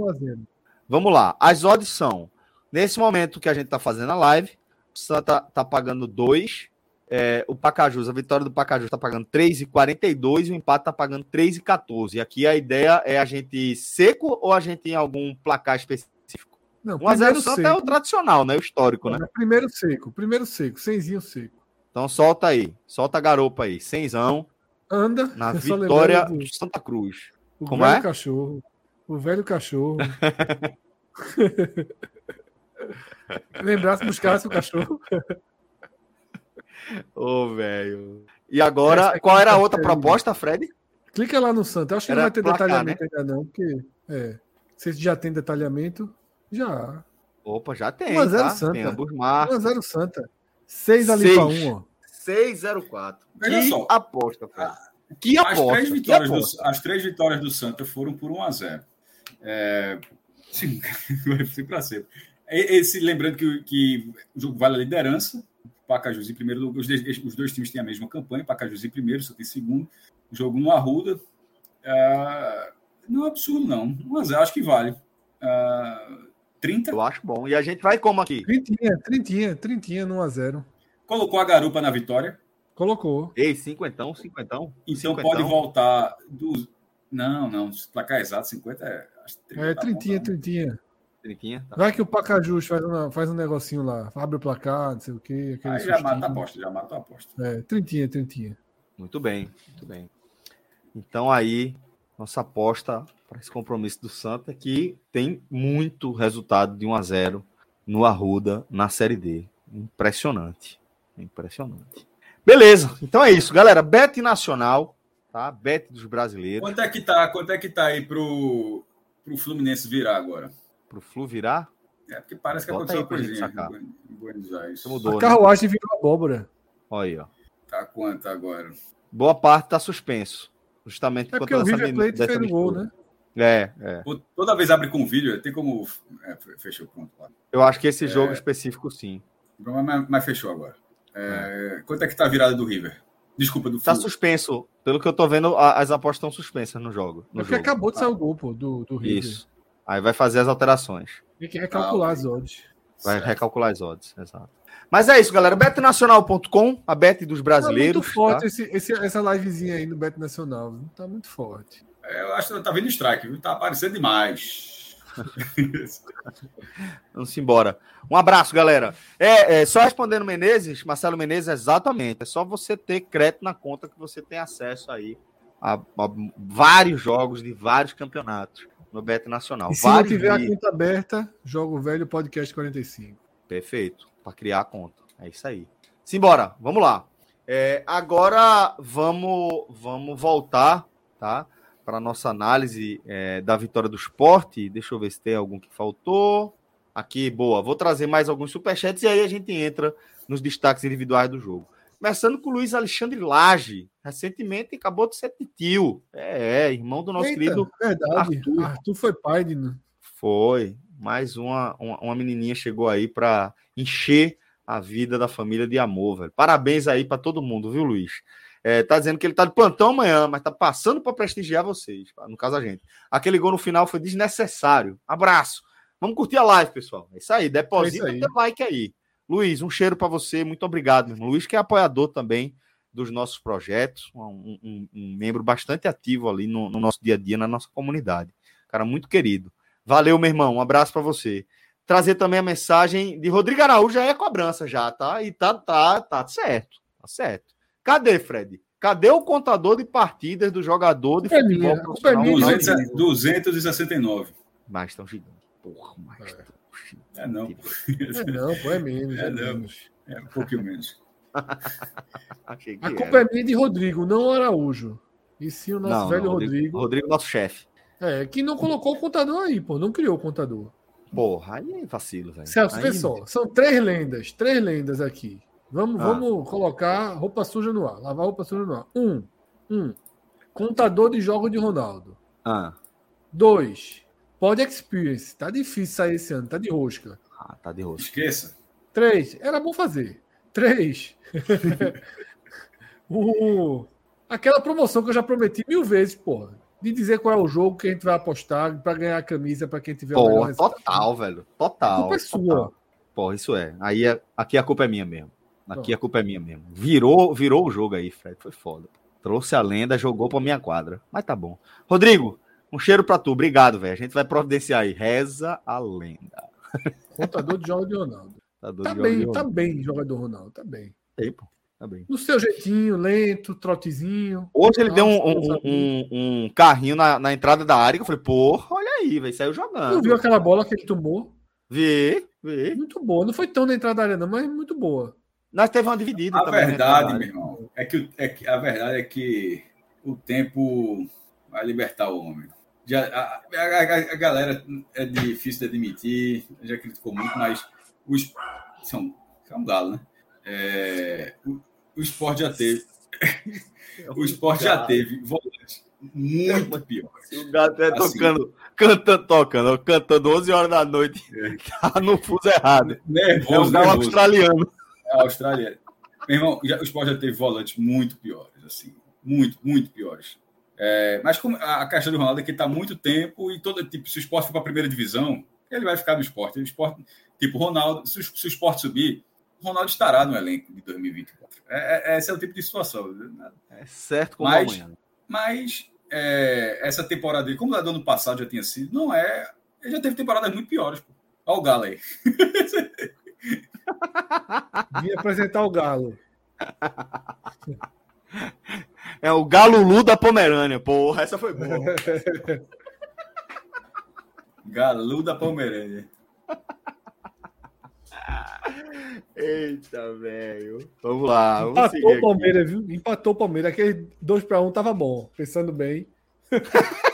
Vamos lá. As odds são, nesse momento que a gente está fazendo a live, o Santa está pagando 2 é, o Pacajus, a vitória do Pacajus está pagando 3,42 e o empate está pagando 3,14. E aqui a ideia é a gente seco ou a gente tem algum placar específico? Não, 1x0 Santa é o tradicional, né? O histórico, né? Primeiro seco, primeiro seco, semzinho seco. Então solta aí, solta a garopa aí, senzão. Anda. Na vitória do Santa Cruz. O Como velho é? cachorro. O velho cachorro. Lembrasse buscasse o cachorro. Ô, oh, velho. E agora, qual era a outra proposta, Fred? Clica lá no Santos. Eu acho que era não vai ter placar, detalhamento né? ainda, não, porque é, se já tem detalhamento, já. Opa, já tem. 1x0 tá? Santa. Tem ambos marcos. 1x0 Santa. 6 ali para 1, ó. 6-0-4. Que só. aposta, Fred. Ah, que as aposta. Três vitórias que aposta. Do, as três vitórias do Santa foram por 1x0. É, sim, para sempre. Esse, lembrando que, que o jogo vale a liderança, Pacajus em primeiro lugar. Os, os dois times têm a mesma campanha, Pacajus em primeiro, só tem segundo. Jogo no Arruda. Uh, não é absurdo, não. Mas acho que vale. Uh, 30? Eu acho bom. E a gente vai como aqui? Trintinha, trintinha, trintinha no 1x0. Colocou a garupa na vitória? Colocou. Ei, cinquentão, cinquentão. Então cinquentão. pode voltar dos. Não, não. Placar exato, 50 é. É, tá trintinha, bom, tá trintinha. Trinquinha? Tá. Vai que o Pacajus faz, uma, faz um negocinho lá, abre o placar, não sei o quê. Aí já mata a aposta, já mata a aposta. É, trintinha, trintinha. Muito bem, muito bem. Então aí, nossa aposta para esse compromisso do Santa, que tem muito resultado de 1 a 0 no Arruda, na Série D. Impressionante. Impressionante. Beleza, então é isso, galera. Bet Nacional, tá? Bet dos brasileiros. Quanto é que tá, quanto é que tá aí pro, pro Fluminense virar agora? Pro Flu virar? É, porque parece que Bota aconteceu uma coisinha em Buenos Aires. Mudou, a né? carruagem né? virou abóbora. Olha aí, ó. Tá quanto agora? Boa parte tá suspenso. Justamente é porque o River Plate fez o gol, né? É, é. Toda vez abre com vídeo, tem como. É, fechou, pronto. Eu acho que esse é... jogo específico, sim. Mas, mas fechou agora. É, é. Quanto é que tá a virada do River? Desculpa, do Tá suspenso. Pelo que eu tô vendo, as apostas estão suspensas no jogo. No é porque jogo. acabou de sair o gol, pô, do, do River. Isso. Aí vai fazer as alterações. Tem que recalcular ah, as odds. Vai certo. recalcular as odds, exato. Mas é isso, galera. Betnacional.com, a bet dos brasileiros. Tá muito forte tá? esse, esse, essa livezinha aí no Bet Nacional. Tá muito forte. Eu acho que tá vindo strike, viu? Tá aparecendo demais. Vamos embora. Um abraço, galera. É, é, só respondendo Menezes, Marcelo Menezes, exatamente. É só você ter crédito na conta que você tem acesso aí a, a vários jogos de vários campeonatos no Beto Nacional. E se não tiver a conta aberta, joga o velho podcast 45. Perfeito. Para criar a conta. É isso aí. Simbora, vamos lá. É, agora vamos, vamos voltar, tá? Para nossa análise é, da vitória do esporte. Deixa eu ver se tem algum que faltou. Aqui, boa. Vou trazer mais alguns superchats e aí a gente entra nos destaques individuais do jogo. Começando com o Luiz Alexandre Lage, recentemente acabou de ser tio. É, é, irmão do nosso Eita, querido verdade. Arthur. Arthur foi pai de. Foi. Mais uma, uma, uma menininha chegou aí para encher a vida da família de amor, velho. Parabéns aí para todo mundo, viu, Luiz? É, tá dizendo que ele tá de plantão amanhã, mas tá passando para prestigiar vocês, no caso a gente. Aquele gol no final foi desnecessário. Abraço. Vamos curtir a live, pessoal. É isso aí, deposita é o like aí. Luiz, um cheiro para você, muito obrigado, meu irmão. Luiz, que é apoiador também dos nossos projetos, um, um, um membro bastante ativo ali no, no, nosso dia a dia, na nossa comunidade. Cara, muito querido. Valeu, meu irmão. Um abraço para você trazer também a mensagem de Rodrigo Araújo, já é cobrança já, tá? E tá, tá, tá certo, tá certo. Cadê, Fred? Cadê o contador de partidas do jogador de é futebol minha, profissional? 200, 269. Mas estão gigando. Porra, mas é. É não. É não, pô, é menos. É, é não. Menos. É um pouquinho menos. a culpa era. é minha de Rodrigo, não Araújo. E sim o nosso não, velho não, Rodrigo. Rodrigo, Rodrigo nosso chefe. É, que não colocou o contador aí, pô. Não criou o contador. Porra, aí é vacilo, velho. Celso, aí... pessoal, são três lendas, três lendas aqui. Vamos, ah. vamos colocar roupa suja no ar, lavar roupa suja no ar. Um, um contador de jogos de Ronaldo. Ah. Dois, Pod Experience. Tá difícil sair esse ano, tá de rosca. Ah, tá de rosca. Esqueça. Três, era bom fazer. Três. o... Aquela promoção que eu já prometi mil vezes, porra de dizer qual é o jogo que a gente vai apostar para ganhar a camisa para quem tiver Pô, o total, velho. Total. A culpa é sua. Pô, isso é. Aí é, aqui a culpa é minha mesmo. Aqui a culpa é minha mesmo. Virou, virou o jogo aí, Fred. Foi foda. Trouxe a lenda, jogou para minha quadra. Mas tá bom. Rodrigo, um cheiro para tu. Obrigado, velho. A gente vai providenciar aí. Reza a lenda. Contador de jogo de Ronaldo. Contador tá bem, tá bem, jogador Ronaldo. Tá bem. Tempo. Tá bem. No seu jeitinho, lento, trotezinho. Hoje ele deu um, um, um, um, carrinho na, na entrada da área que eu falei, porra, olha aí, velho, saiu jogando. Não viu aquela bola que ele tomou? Vi, vi. Muito boa. Não foi tão na entrada da área, não, mas muito boa. Nós teve uma dividida a também. A verdade, meu irmão, é que, é que a verdade é que o tempo vai libertar o homem. Já, a, a, a, galera é difícil de admitir, já criticou muito, mas os são, é um galo, né? É, o esporte já teve. o esporte já teve volantes muito piores. O gato é assim, tocando, cantando, tocando, cantando 11 horas da noite, é. tá no fuso errado. Nervoso, é um australiano. É australiano. Meu irmão, já, o esporte já teve volantes muito piores, assim, muito, muito piores. É, mas como a, questão do Ronaldo é que está há muito tempo e todo tipo, se o esporte for para a primeira divisão, ele vai ficar no esporte. O esporte tipo, Ronaldo, se, se o esporte subir, Ronaldo estará no elenco de 2024. É, é, esse é o tipo de situação. É certo como mas, amanhã. Mas é, essa temporada dele, como a do ano passado já tinha sido, não é. Ele já teve temporadas muito piores. Pô. Olha o Galo aí. Vim apresentar o Galo. É o Galo Lu da Pomerânia. Porra, essa foi boa. Galo da Pomerânia. Eita, velho. Vamos lá. Vamos Empatou o Palmeiras, viu? Empatou o Palmeiras. Aquele 2 para 1 um tava bom. Pensando bem.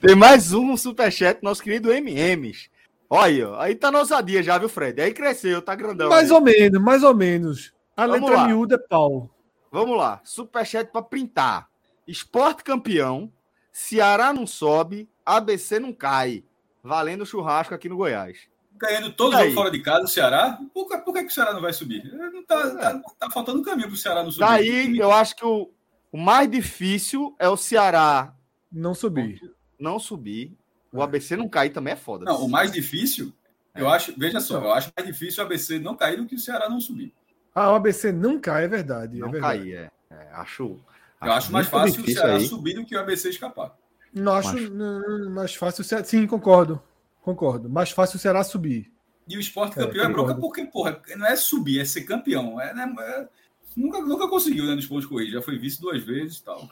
Tem mais um superchat, nosso querido MMs. Olha, aí tá na ousadia já, viu, Fred? Aí cresceu, tá grandão. Mais aí. ou menos, mais ou menos. A Vamos letra lá. miúda é pau. Vamos lá. Superchat para printar. Esporte campeão. Ceará não sobe. ABC não cai valendo churrasco aqui no Goiás. Ganhando todo jogo fora de casa, o Ceará. Por, por que, que o Ceará não vai subir? Não tá, é. tá, tá, faltando caminho para o Ceará não subir. Daí eu acho que o, o mais difícil é o Ceará não subir. Não subir. O é. ABC não cair também é foda. Não, o mais difícil, é. eu acho, veja só, eu acho mais difícil o ABC não cair do que o Ceará não subir. Ah, o ABC não cai, é verdade. Não é verdade. cair, é. é. Acho, Eu acho, mais fácil o Ceará aí. subir do que o ABC escapar. Não acho Mas... mais fácil o Ceará. Sim, concordo. Concordo. Mais fácil o Ceará subir. E o esporte campeão é, é bronca porque, porra, não é subir, é ser campeão. É, né, é, nunca, nunca conseguiu, né, nos pontos corridos. Já foi vice duas vezes e tal.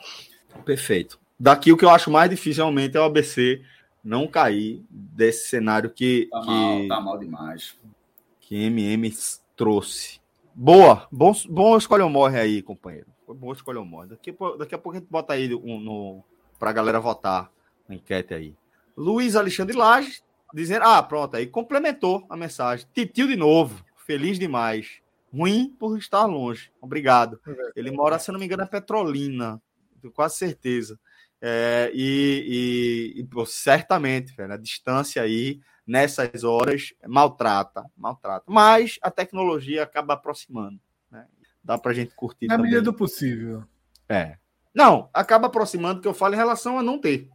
Perfeito. Daqui o que eu acho mais difícil realmente é o ABC não cair desse cenário que. Tá que, mal, tá mal demais. Que MM trouxe. Boa, bom, bom escolha morre aí, companheiro. Foi bom escolha morre. Daqui, daqui a pouco a gente bota aí um, no, pra galera votar na enquete aí. Luiz Alexandre Lages dizendo, ah, pronto, aí complementou a mensagem. Titio de novo, feliz demais. Ruim por estar longe. Obrigado. Ele mora, se não me engano, é Petrolina, tenho quase certeza. É, e, e, e certamente, velho, a distância aí, nessas horas, maltrata, maltrata. Mas a tecnologia acaba aproximando. Né? Dá pra gente curtir. Na medida do possível. É. Não, acaba aproximando que eu falo em relação a não ter.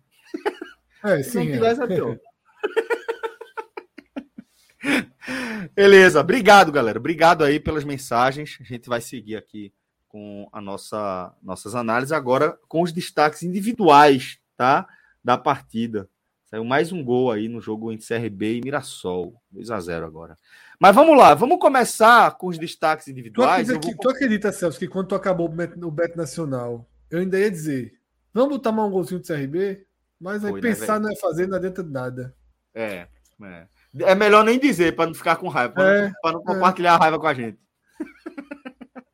É, sim. Se não tivesse, é, é pior. Beleza, obrigado, galera. Obrigado aí pelas mensagens. A gente vai seguir aqui com a nossa nossas análises agora com os destaques individuais, tá? Da partida. Saiu mais um gol aí no jogo entre CRB e Mirassol. 2 a 0 agora. Mas vamos lá, vamos começar com os destaques individuais. Tu acredita, vou... tu acredita Celso, que quando tu acabou o Beto Nacional, eu ainda ia dizer, vamos botar mais um golzinho do CRB? Mas aí Foi, né, pensar né, não é fazer, não adianta nada. É, é. É melhor nem dizer para não ficar com raiva, para é, não, não, compartilhar é. a raiva com a gente.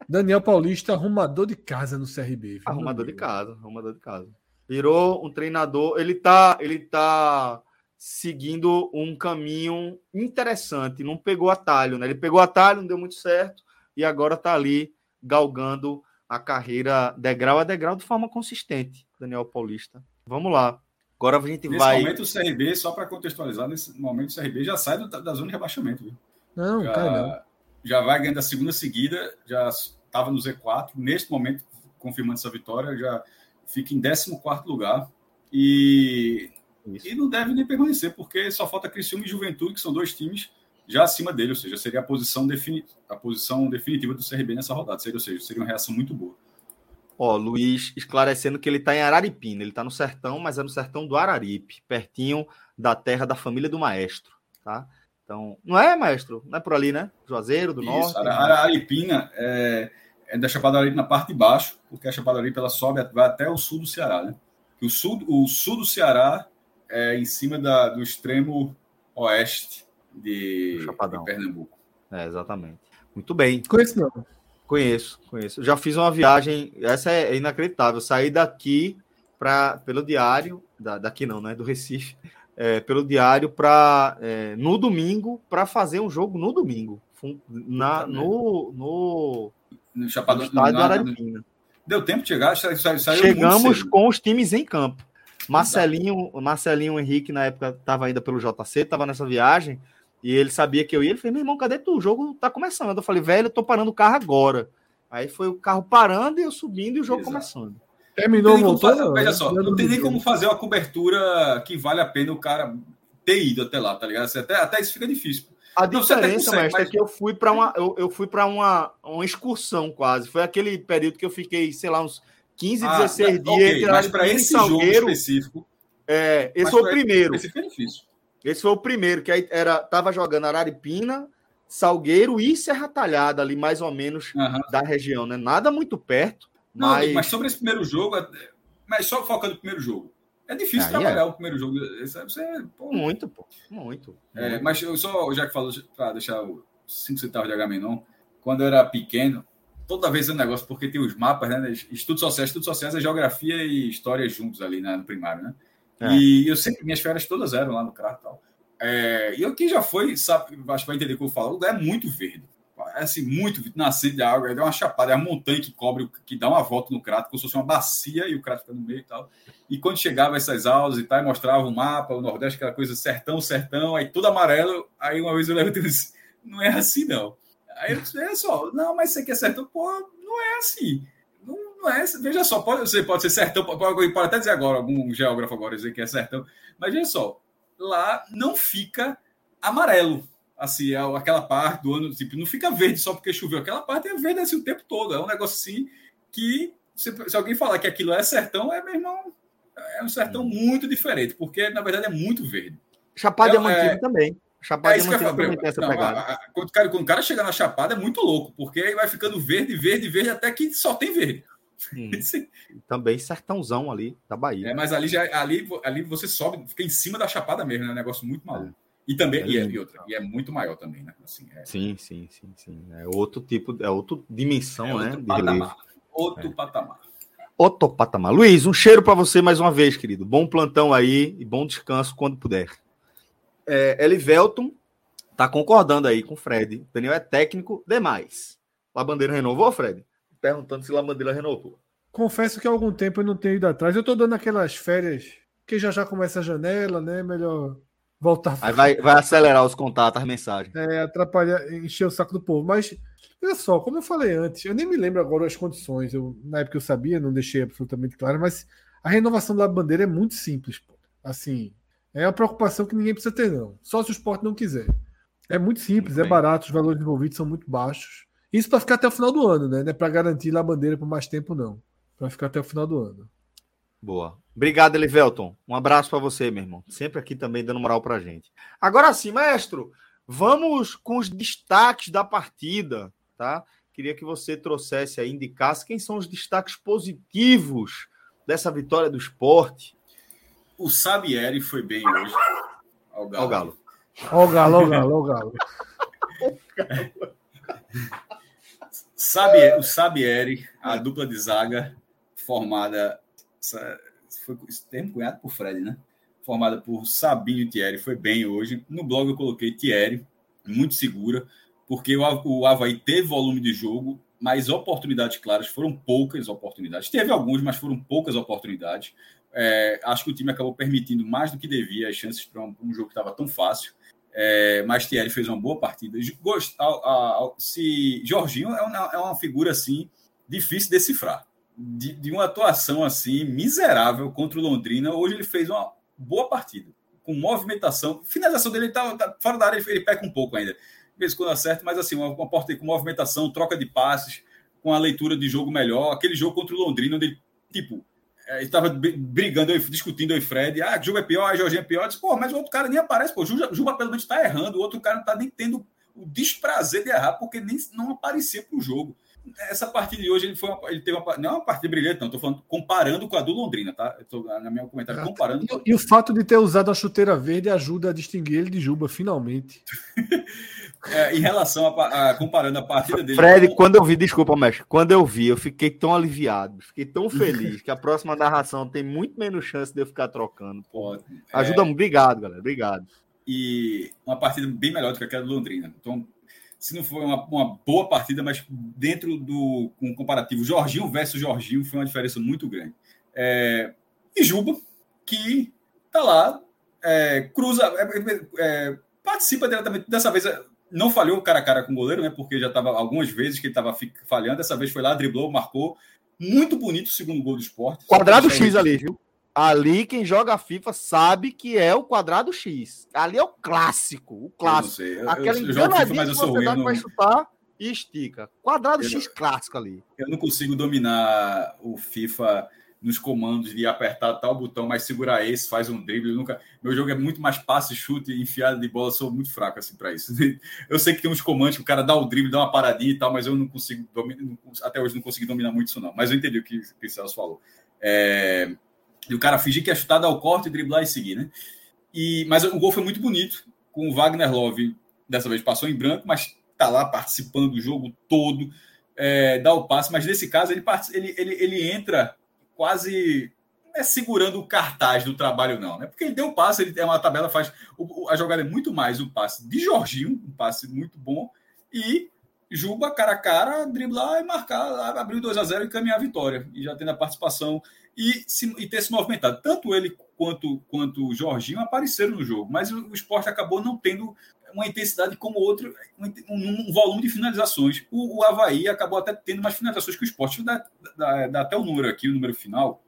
Daniel Paulista, arrumador de casa no CRB. Arrumador de casa, arrumador de casa. Virou um treinador. Ele tá, ele tá seguindo um caminho interessante. Não pegou atalho, né? Ele pegou atalho, não deu muito certo e agora tá ali galgando a carreira degrau a degrau de forma consistente. Daniel Paulista. Vamos lá. Agora a gente nesse vai. Nesse momento o CRB, só para contextualizar, nesse momento o CRB já sai do, da zona de rebaixamento. Viu? Não, já, não. Já vai ganhando a segunda seguida, já estava no Z4. Neste momento, confirmando essa vitória, já fica em 14 lugar. E, e não deve nem permanecer, porque só falta Criciúma e Juventude, que são dois times já acima dele, ou seja, seria a posição, defini a posição definitiva do CRB nessa rodada, seria, ou seja, seria uma reação muito boa. Ó, Luiz esclarecendo que ele está em Araripina, ele está no sertão, mas é no sertão do Araripe, pertinho da terra da família do maestro, tá? Então, não é, maestro? Não é por ali, né? Juazeiro do Isso, Norte. Araripina é, é da Chapada Araripe na parte de baixo, porque a Chapada Araripe ela sobe, vai até o sul do Ceará, né? o sul, o sul do Ceará é em cima da, do extremo oeste de, de Pernambuco. É, exatamente. Muito bem. Conheço não. Conheço, conheço. Já fiz uma viagem, essa é inacreditável. Saí daqui para pelo diário, da, daqui não, né? Do Recife, é, pelo diário para é, no domingo para fazer um jogo no domingo, na, no, no, no, Chapadão, no estádio na, Araripina. Deu tempo de chegar, saiu, saiu Chegamos com os times em campo. Marcelinho, Marcelinho Henrique, na época, estava ainda pelo JC, estava nessa viagem. E ele sabia que eu ia. Ele falou: meu irmão, cadê tu? O jogo tá começando. Eu falei: velho, eu tô parando o carro agora. Aí foi o carro parando e eu subindo e o jogo Exato. começando. Terminou, voltou. Veja só, não tem nem como fazer uma cobertura que vale a pena o cara ter ido até lá, tá ligado? Até, até isso fica difícil. A diferença, mestre, mas... é que eu fui para uma, eu, eu fui para uma, uma excursão quase. Foi aquele período que eu fiquei, sei lá, uns 15, ah, 16 dias. Okay, mas para esse Salgueiro, jogo específico. É, esse foi o primeiro. Esse foi difícil. Esse foi o primeiro, que aí era, tava jogando Araripina, Salgueiro e Serra Talhada, ali mais ou menos uhum. da região, né? Nada muito perto. Não, mas... mas sobre esse primeiro jogo, mas só focando no primeiro jogo. É difícil aí trabalhar é. o primeiro jogo. Você, pô, muito, pô. Muito. É, mas eu só, já que falou, para deixar os 5 centavos de Agamenon, quando eu era pequeno, toda vez é um negócio, porque tem os mapas, né? Estudos sociais, estudos sociais é geografia e história juntos ali né, no primário, né? É. E eu sempre, minhas férias todas eram lá no Crato e tal. É, e eu que já foi, sabe, acho que vai entender o que eu falo, é muito verde. É assim, muito nascente de água, é uma chapada, é uma montanha que cobre, que dá uma volta no crato, como se fosse uma bacia e o crato fica no meio e tal. E quando chegava essas aulas e tal, mostrava o mapa, o Nordeste, aquela coisa sertão, sertão, aí tudo amarelo. Aí uma vez eu lembro e disse: não é assim não. Aí eu disse: é só, não, mas você quer sertão? Pô, não é assim. Não, não é, veja só, pode, você pode ser sertão, pode, pode até dizer agora, algum geógrafo agora dizer que é sertão, mas veja só, lá não fica amarelo, assim, é aquela parte do ano, tipo, não fica verde só porque choveu, aquela parte é verde assim o tempo todo, é um negócio assim que se, se, alguém falar que aquilo é sertão, é, meu irmão, é um sertão muito diferente, porque na verdade é muito verde. Chapada é, Diamantina é, também. Chapada é Diamantina também tem essa não, pegada. A, a, quando, o cara, quando o cara chega na Chapada é muito louco, porque aí vai ficando verde, verde, verde, até que só tem verde. Hum. também sertãozão ali da Bahia. É, mas ali, já, ali, ali você sobe, fica em cima da Chapada mesmo, é né? um negócio muito maluco. E também, é e, é, e, outra, e é muito maior também, né? Assim, é... Sim, sim, sim, sim. É outro tipo, é outra dimensão, é né? Patamar. Outro é. patamar. Outro patamar. Luiz, um cheiro para você mais uma vez, querido. Bom plantão aí e bom descanso quando puder. É, Elivelton tá concordando aí com o Fred. O Daniel é técnico demais. Labandeira renovou, Fred? Perguntando se Labandeira renovou. Confesso que há algum tempo eu não tenho ido atrás. Eu tô dando aquelas férias que já já começa a janela, né? Melhor voltar. Aí vai, vai acelerar os contatos, as mensagens. É, atrapalhar, encher o saco do povo. Mas, olha só, como eu falei antes, eu nem me lembro agora as condições. Eu, na época eu sabia, não deixei absolutamente claro, mas a renovação da bandeira é muito simples. Pô. Assim, é uma preocupação que ninguém precisa ter, não. Só se o esporte não quiser. É muito simples, muito é barato, os valores envolvidos são muito baixos. Isso para ficar até o final do ano, né? Não é para garantir a bandeira por mais tempo, não. Para ficar até o final do ano. Boa. Obrigado, Elivelton. Um abraço para você, meu irmão. Sempre aqui também dando moral para gente. Agora sim, maestro, vamos com os destaques da partida, tá? Queria que você trouxesse aí, indicasse quem são os destaques positivos dessa vitória do esporte. O Sabieri foi bem hoje. Ao Galo. Ao Galo. Ao Galo, ao Galo, ao Galo. Sabe, o Sabieri, a dupla de zaga formada foi termo cunhado por Fred, né? Formada por Sabinho Thierry, foi bem hoje. No blog eu coloquei Thierry, muito segura, porque o, Havaí teve volume de jogo, mas oportunidades claras foram poucas oportunidades. Teve alguns, mas foram poucas oportunidades. É, acho que o time acabou permitindo mais do que devia as chances para um, um, jogo que estava tão fácil. É, mas Thierry fez uma boa partida. Gost, a, a, a, se Jorginho é uma, é uma figura assim difícil de decifrar de, de, uma atuação assim miserável contra o Londrina. Hoje ele fez uma boa partida, com movimentação. Finalização dele tá, tá fora da área, ele, ele peca um pouco ainda. De vez em quando acerta, mas assim, uma, uma porta com movimentação, troca de passes, com a leitura de jogo melhor. Aquele jogo contra o Londrina, onde ele, tipo, estava brigando, discutindo aí, Fred. Ah, Juba é pior, a Jorginho é pior. disse, pô, mas o outro cara nem aparece. Pô, Juba, Juba pelo menos está errando, o outro cara não está nem tendo o desprazer de errar, porque nem não aparecia para o jogo essa partida de hoje ele foi uma, ele teve uma, não é uma partida brilhante, não. Estou falando comparando com a do Londrina, tá? Estou na minha comentário ah, comparando. E, e, o fato de ter usado a chuteira verde ajuda a distinguir ele de Juba, finalmente. é, em relação a, a, comparando a partida dele. Fred, com... quando eu vi, desculpa, mestre, quando eu vi, eu fiquei tão aliviado, fiquei tão feliz que a próxima narração tem muito menos chance de eu ficar trocando. Pô. Ajuda, é... obrigado, galera, obrigado. E uma partida bem melhor do que aquela do Londrina. Então, se não foi uma, uma, boa partida, mas dentro do um comparativo Jorginho versus Jorginho foi uma diferença muito grande. É, e Juba, que tá lá, é, cruza, é, é participa diretamente. Dessa vez não falhou cara a cara com o goleiro, né? Porque já estava algumas vezes que ele estava falhando. Dessa vez foi lá, driblou, marcou. Muito bonito o segundo gol do esporte. Quadrado X ali, viu? Ali, quem joga FIFA sabe que é o quadrado X. Ali é o clássico. O clássico. Eu Aquela eu, eu FIFA, mas eu sou ruim. Não... vai chutar e estica. Quadrado eu X não, clássico ali. Eu não consigo dominar o FIFA nos comandos de apertar tal botão, mas segurar esse, faz um drible. nunca... Meu jogo é muito mais passe, chute enfiada de bola. sou muito fraco assim para isso. Eu sei que tem uns comandos que o cara dá o drible, dá uma paradinha e tal, mas eu não consigo dominar. Até hoje não consegui dominar muito isso, não. Mas eu entendi o que, o Celso falou. É... E o cara fingir que é chutar, dar o corte, driblar e seguir, né? E, mas o gol foi muito bonito, com o Wagner Love, dessa vez passou em branco, mas tá lá participando do jogo todo, é, dá o passe, mas nesse caso ele, ele, ele, ele entra quase é segurando o cartaz do trabalho, não, né? Porque ele deu o passe, ele é uma tabela, faz. O, a jogada é muito mais o passe de Jorginho, um passe muito bom, e Juba, cara a cara, driblar e marcar, abrir 2 a 0 e caminhar a vitória. E já tendo a participação e, se, e ter se movimentado. Tanto ele quanto, quanto o Jorginho apareceram no jogo, mas o, o esporte acabou não tendo uma intensidade como outro, um, um, volume de finalizações. O, o Havaí acabou até tendo mais finalizações que o esporte. Dá, dá, dá, até o número aqui, o número final,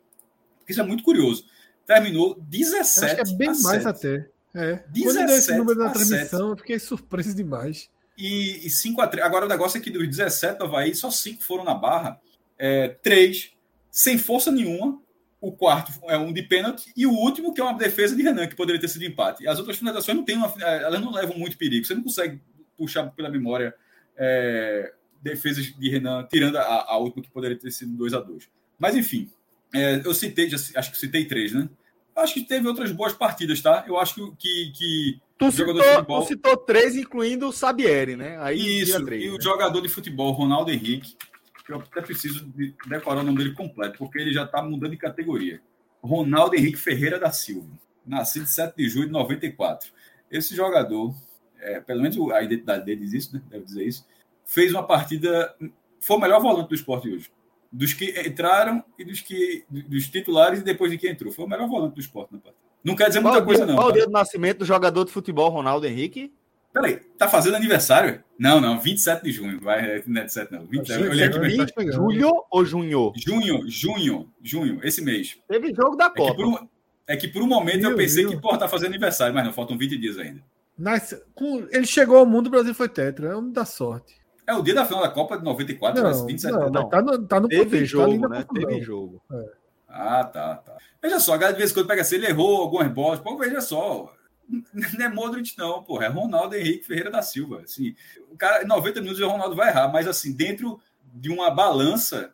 porque isso é muito curioso. Terminou 17 Acho que é bem mais 7. até. É. 17 Quando deu esse número na transmissão, 7. eu fiquei surpreso demais. E, e 5 a 3. Agora o negócio é que dos 17 do Havaí, só 5 foram na barra. É, 3 sem força nenhuma. O quarto é um de pênalti e o último que é uma defesa de Renan, que poderia ter sido empate. As outras finalizações não tem uma, elas não levam muito perigo. Você não consegue puxar pela memória é, defesas de Renan, tirando a, a, última que poderia ter sido 2 a 2 Mas enfim, é, eu citei, já, acho que citei três, né? Acho que teve outras boas partidas, tá? Eu acho que, que Tu citou, futebol... tu citou três, incluindo o Sabieri, né? Aí Isso, três, e né? o jogador de futebol, Ronaldo Henrique, que eu até preciso de decorar o nome dele completo, porque ele já está mudando de categoria. Ronaldo Henrique Ferreira da Silva, nascido 7 de julho de 94. Esse jogador, é, pelo menos a identidade dele diz isso, né? deve dizer isso, fez uma partida. Foi o melhor volante do esporte hoje. Dos que entraram e dos que dos titulares e depois de quem entrou. Foi o melhor volante do esporte na partida. Não quer dizer muita qual coisa, não. Qual o dia do nascimento do jogador de futebol, Ronaldo Henrique? Peraí, tá fazendo aniversário? Não, não, 27 de junho. Vai, não é 7, não. 27, aqui, julho ou junho? Junho, junho, junho, esse mês. Teve jogo da Copa. É que por um, é que por um momento eu pensei que, porra, tá fazendo aniversário, mas não, faltam 20 dias ainda. Nice. Com, ele chegou ao mundo, o Brasil foi tetra. É um da sorte. É o dia da final da Copa de 94, não, 27 não, não. Tá no, tá no Teve contexto, jogo, tá né? Teve jogo. É. Ah, tá, tá. Veja só, a de vez em quando pega assim, ele errou algumas bolas. Pô, veja só. Não é Modric, não, pô. É Ronaldo Henrique Ferreira da Silva. Assim, o cara, em 90 minutos o Ronaldo vai errar, mas assim, dentro de uma balança,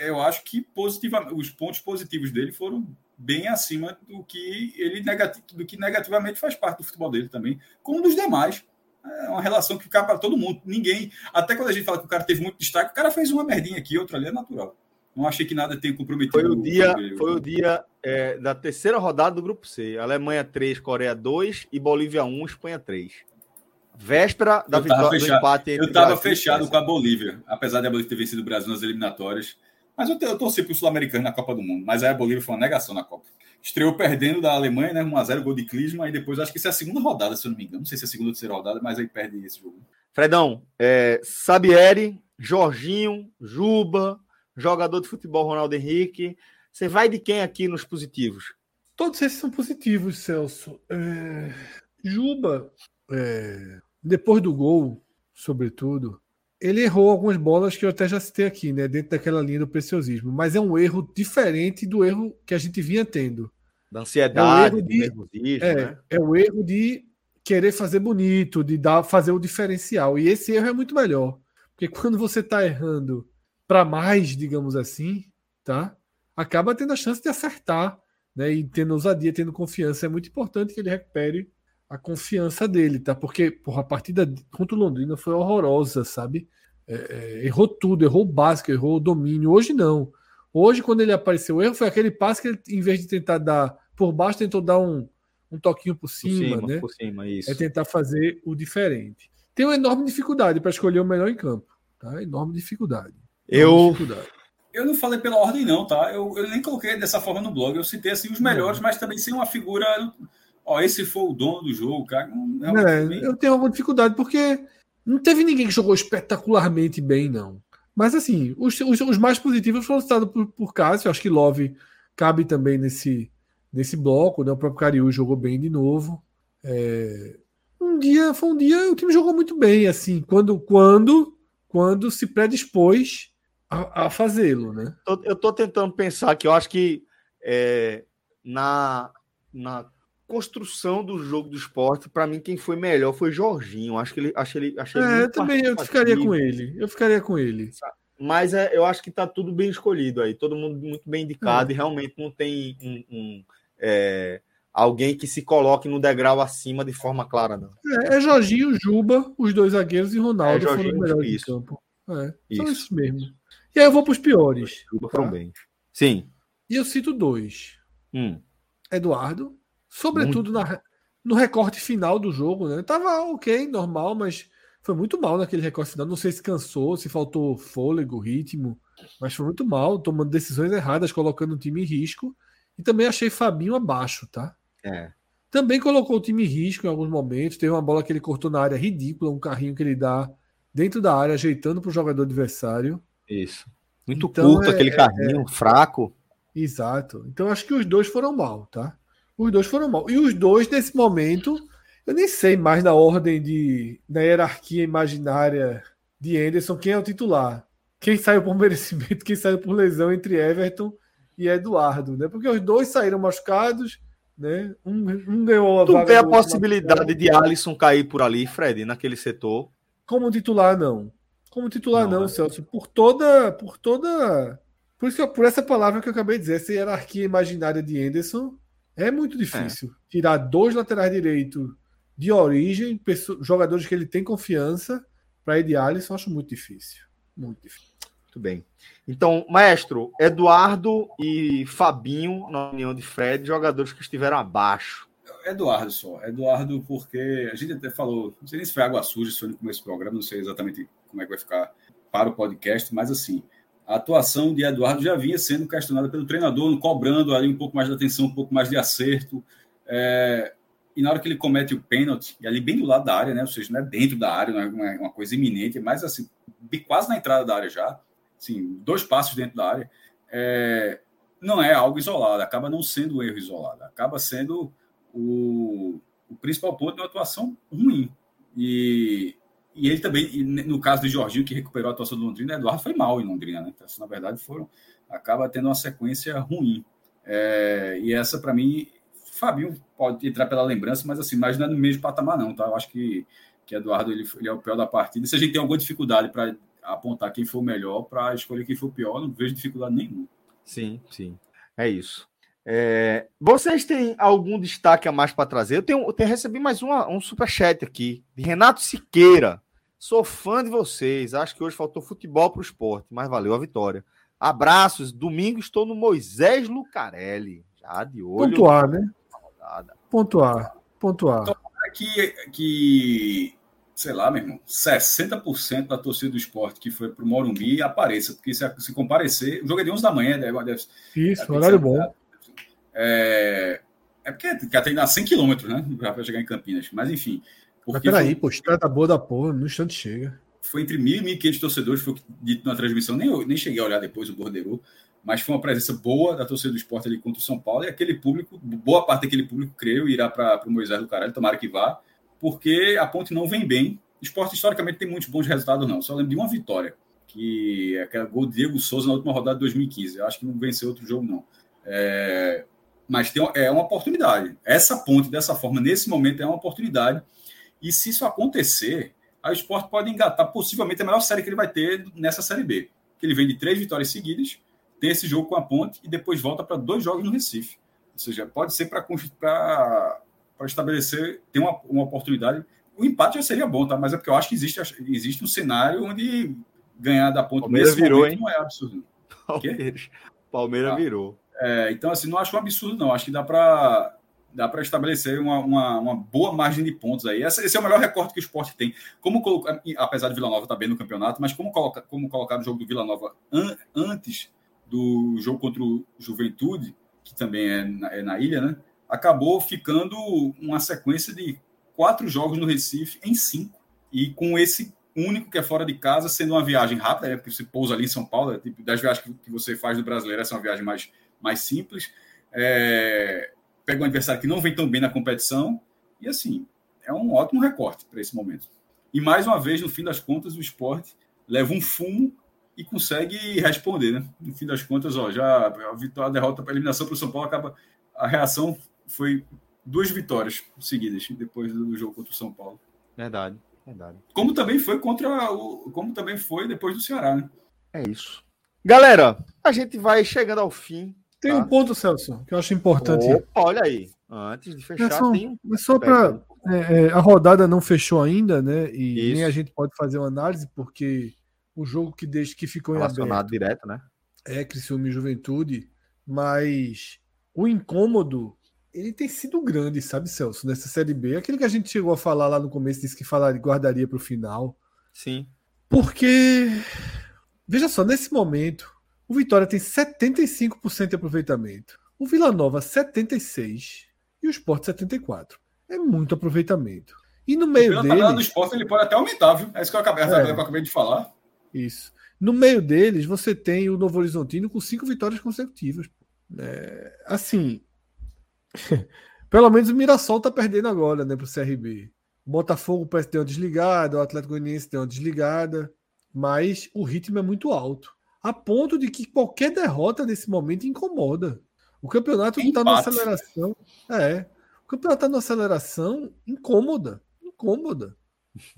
eu acho que positiva, os pontos positivos dele foram bem acima do que ele negativo, do que negativamente faz parte do futebol dele também, como dos demais. É uma relação que fica para todo mundo. Ninguém, até quando a gente fala que o cara teve muito destaque, o cara fez uma merdinha aqui, outra ali é natural. Não achei que nada tenha comprometido. Foi o dia, o foi o dia é, da terceira rodada do grupo C. Alemanha 3, Coreia 2 e Bolívia 1, Espanha 3. Véspera da vitória do empate Eu estava fechado com a Bolívia, apesar de a Bolívia ter vencido o Brasil nas eliminatórias. Mas eu, eu torci para o Sul-Americano na Copa do Mundo. Mas aí a Bolívia foi uma negação na Copa. Estreou perdendo da Alemanha, né? 1x0, gol de Clisma. E depois acho que isso é a segunda rodada, se eu não me engano. Não sei se é a segunda ou terceira rodada, mas aí perde esse jogo. Fredão, é, Sabieri, Jorginho, Juba, jogador de futebol Ronaldo Henrique. Você vai de quem aqui nos positivos? Todos esses são positivos, Celso. É... Juba, é... depois do gol, sobretudo, ele errou algumas bolas que eu até já citei aqui, né? Dentro daquela linha do preciosismo. Mas é um erro diferente do erro que a gente vinha tendo. Da ansiedade, é de, é, né? é o erro de querer fazer bonito, de dar, fazer o diferencial. E esse erro é muito melhor. Porque quando você está errando para mais, digamos assim, tá? Acaba tendo a chance de acertar, né? E tendo ousadia, tendo confiança. É muito importante que ele recupere a confiança dele, tá? Porque porra, a partida contra o Londrina foi horrorosa, sabe? É, é, errou tudo, errou o básico, errou o domínio. Hoje não. Hoje, quando ele apareceu, o erro foi aquele passe que ele, em vez de tentar dar por baixo, tentou dar um, um toquinho por cima, por cima né? Por cima, isso. É tentar fazer o diferente. Tem uma enorme dificuldade para escolher o melhor em campo, tá? Enorme dificuldade. Eu. Eu não falei pela ordem, não, tá? Eu, eu nem coloquei dessa forma no blog. Eu citei assim os melhores, mas também sem uma figura. Ó, esse foi o dono do jogo, cara. é, bem... Eu tenho alguma dificuldade, porque não teve ninguém que jogou espetacularmente bem, não. Mas assim, os, os, os mais positivos foram citados por, por Cássio. Acho que Love cabe também nesse, nesse bloco, né? O próprio Cariú jogou bem de novo. É... Um dia, foi um dia, o time jogou muito bem, assim, quando, quando, quando se predispôs a, a fazê-lo, né? Eu estou tentando pensar que eu acho que é, na, na construção do jogo do esporte, para mim quem foi melhor foi Jorginho. Acho que ele, acho ele, achei é, eu também eu ficaria com ele. Eu ficaria com ele. Mas é, eu acho que está tudo bem escolhido aí, todo mundo muito bem indicado é. e realmente não tem um, um é, alguém que se coloque no degrau acima de forma clara, não. É, é Jorginho, Juba, os dois zagueiros e Ronaldo é, Jorginho, foram melhores isso. campo. É, isso. Esses mesmo. E aí eu vou para os piores. Tá? bem. Sim. E eu cito dois. Hum. Eduardo, sobretudo na, no recorte final do jogo, né? Tava ok, normal, mas foi muito mal naquele recorte final. Não sei se cansou, se faltou fôlego, ritmo, mas foi muito mal, tomando decisões erradas, colocando o time em risco. E também achei Fabinho abaixo, tá? É. Também colocou o time em risco em alguns momentos. Teve uma bola que ele cortou na área ridícula, um carrinho que ele dá dentro da área, ajeitando para o jogador adversário. Isso. Muito então, curto é, aquele é, carrinho, é, fraco. Exato. Então acho que os dois foram mal, tá? Os dois foram mal. E os dois, nesse momento, eu nem sei mais na ordem de da hierarquia imaginária de Anderson quem é o titular. quem saiu por merecimento, quem saiu por lesão entre Everton e Eduardo, né? Porque os dois saíram machucados, né? Um, um ganhou a Tu tem a possibilidade de Alisson cair por ali, Fred, naquele setor? Como titular, não. Como titular, não, não né? Celso. Por toda. Por toda. Por, isso, por essa palavra que eu acabei de dizer, essa hierarquia imaginária de Anderson, é muito difícil. É. Tirar dois laterais direitos de origem, pessoas, jogadores que ele tem confiança, para ir de Alisson, acho muito difícil. Muito difícil. Muito bem. Então, maestro, Eduardo e Fabinho, na opinião de Fred, jogadores que estiveram abaixo. Eduardo só. Eduardo, porque a gente até falou, não sei nem se foi água suja, se foi no começo do programa, não sei exatamente como é que vai ficar para o podcast, mas assim, a atuação de Eduardo já vinha sendo questionada pelo treinador, cobrando ali um pouco mais de atenção, um pouco mais de acerto. É, e na hora que ele comete o pênalti, e ali bem do lado da área, né? Ou seja, não é dentro da área, não é uma coisa iminente, mas assim, quase na entrada da área já, assim, dois passos dentro da área, é, não é algo isolado, acaba não sendo um erro isolado, acaba sendo o, o principal ponto de uma atuação ruim. E, e ele também, no caso do Jorginho, que recuperou a atuação do Londrina, Eduardo foi mal em Londrina, né? Então, assim, na verdade, foram, acaba tendo uma sequência ruim. É, e essa, para mim, Fabinho pode entrar pela lembrança, mas assim, mas não é no mesmo patamar, não, tá? Eu acho que, que Eduardo ele, ele é o pior da partida. Se a gente tem alguma dificuldade para apontar quem foi o melhor, para escolher quem foi o pior, não vejo dificuldade nenhuma. Sim, sim. É isso. É, vocês têm algum destaque a mais para trazer? Eu tenho, eu tenho recebi mais uma, um superchat aqui, de Renato Siqueira. Sou fã de vocês. Acho que hoje faltou futebol para o esporte, mas valeu a vitória. Abraços. Domingo estou no Moisés Lucarelli. Já de olho. Pontuar, né? Pontuar. Pontuar. Então, que, que, sei lá, meu irmão, 60% da torcida do esporte que foi para o Morumbi apareça, porque se, se comparecer, o jogo é de 11 da manhã, deve, deve, Isso, deve horário bom. É, é porque tem a 100 quilômetros, né? Para chegar em Campinas. Mas enfim. Mas peraí, pô, estrada boa da porra, no instante chega. Foi entre 1.000 e 1.500 torcedores, foi dito na transmissão, nem, nem cheguei a olhar depois o bordeiro mas foi uma presença boa da torcida do esporte ali contra o São Paulo, e aquele público, boa parte daquele público, creio, irá para o Moisés do Caralho, tomara que vá, porque a ponte não vem bem. O esporte, historicamente, tem muitos bons resultados, não. Só lembro de uma vitória, que é aquela gol de Diego Souza na última rodada de 2015. Eu acho que não venceu outro jogo, não. É... Mas tem, é uma oportunidade. Essa ponte, dessa forma, nesse momento, é uma oportunidade. E se isso acontecer, a esporte pode engatar possivelmente a melhor série que ele vai ter nessa Série B. Que ele vem de três vitórias seguidas tem esse jogo com a Ponte e depois volta para dois jogos no Recife. Ou seja, pode ser para estabelecer, ter uma, uma oportunidade. O empate já seria bom, tá? Mas é porque eu acho que existe, existe um cenário onde ganhar da Ponte Palmeiras virou, hein? não é absurdo. Palmeiras, Palmeiras ah, virou. É, então, assim, não acho um absurdo, não. Acho que dá para dá para estabelecer uma, uma, uma, boa margem de pontos aí. Esse, é o melhor recorte que o esporte tem. Como colocar, apesar de Vila Nova estar tá bem no campeonato, mas como, coloca, como colocar o jogo do Vila Nova an, antes do jogo contra o Juventude, que também é na, é na ilha, né? Acabou ficando uma sequência de quatro jogos no Recife em cinco. E com esse único que é fora de casa, sendo uma viagem rápida, né? porque você pousa ali em São Paulo, é tipo, das viagens que você faz do brasileiro, essa é uma viagem mais, mais simples. É, pega um adversário que não vem tão bem na competição, e assim, é um ótimo recorte para esse momento. E mais uma vez, no fim das contas, o esporte leva um fumo e consegue responder, né? No fim das contas, ó, já a vitória, a derrota, a eliminação para o São Paulo acaba. A reação foi duas vitórias seguidas depois do jogo contra o São Paulo. Verdade, verdade. Como também foi contra o, como também foi depois do Ceará, né? É isso. Galera, a gente vai chegando ao fim. Tem tá? um ponto, Celso, que eu acho importante. Opa, olha aí. Antes de fechar, é só, tem um... é só para é, é, a rodada não fechou ainda, né? E Isso. nem a gente pode fazer uma análise porque o jogo que, deixa, que ficou Relacionado em aberto. direto, né? É, Criciúma e Juventude, mas o incômodo ele tem sido grande, sabe, Celso, nessa Série B. Aquilo que a gente chegou a falar lá no começo, disse que falaria, guardaria para o final. Sim. Porque, veja só, nesse momento, o Vitória tem 75% de aproveitamento. O Vila Nova, 76%. E o Sport, 74%. É muito aproveitamento. E no meio Pela dele... do Sport, ele pode até aumentar, viu? É isso que eu acabei, é. que eu acabei de falar. Isso. No meio deles, você tem o Novo Horizontino com cinco vitórias consecutivas. É, assim, pelo menos o Mirassol tá perdendo agora, né, pro CRB. O Botafogo parece ter uma desligada, o Atlético Goianiense tem uma desligada. mas o ritmo é muito alto. A ponto de que qualquer derrota nesse momento incomoda. O campeonato está numa aceleração. É. O campeonato está numa aceleração incômoda. Incômoda.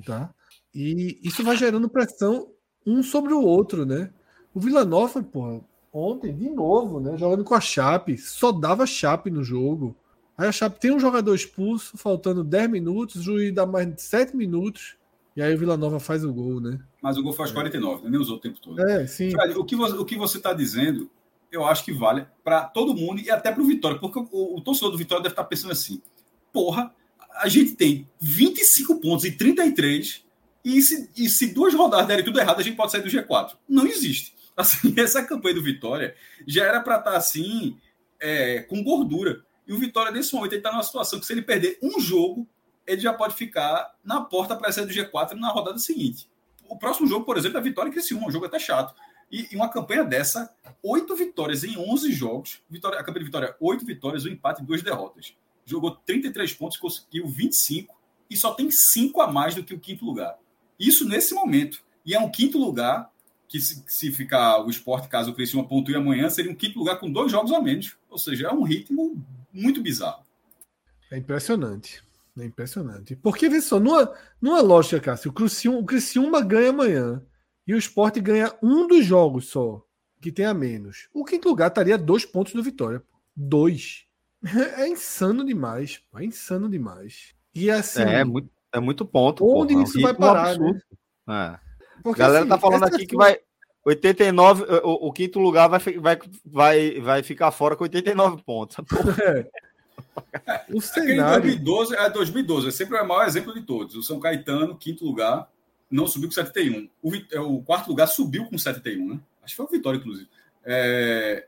Tá? E isso vai gerando pressão um sobre o outro, né? O Vila Nova, pô, ontem, de novo, né? Jogando com a Chape, só dava Chape no jogo. Aí a Chape tem um jogador expulso, faltando 10 minutos, o juiz dá mais de 7 minutos, e aí o Vila Nova faz o gol, né? Mas o gol faz 49, né? nem usou o tempo todo. É, sim. Fred, o que você, o que você está dizendo, eu acho que vale para todo mundo e até para o Vitória, porque o, o torcedor do Vitória deve estar tá pensando assim: porra, a gente tem 25 pontos e 33, e se, e se duas rodadas derem tudo errado, a gente pode sair do G4. Não existe. Assim, essa campanha do Vitória já era para estar tá assim, é, com gordura. E o Vitória, nesse momento, ele está numa situação que se ele perder um jogo, ele já pode ficar na porta para sair do G4 na rodada seguinte. O próximo jogo, por exemplo, é a Vitória e um jogo até chato. E, e, uma campanha dessa, oito vitórias em 11 jogos. Vitória, a campanha de Vitória, oito vitórias, um empate e duas derrotas. Jogou 33 pontos, conseguiu 25 e só tem cinco a mais do que o quinto lugar. Isso nesse momento. E é um quinto lugar que se, se ficar o esporte, caso o Criciúma pontue amanhã, seria um quinto lugar com dois jogos a menos. Ou seja, é um ritmo muito bizarro. É impressionante. É impressionante. Porque, vê só, numa, numa lógica, Cássio, o Criciúma, o Criciúma ganha amanhã e o esporte ganha um dos jogos só, que tem a menos. O quinto lugar estaria dois pontos do Vitória. Dois. É insano demais. É insano demais. E assim. É, é muito, é muito ponto. Onde porra, isso vai parar? Né? É. Porque, a galera tá assim, tá falando aqui que vai. 89, o, o, quinto lugar vai, vai, vai, vai ficar fora com 89 pontos. É. O cenário... 2012 é 2012, é sempre o maior exemplo de todos. O São Caetano, quinto lugar, não subiu com 71. O, é, o quarto lugar subiu com 71, né? Acho que foi o Vitória, inclusive. É,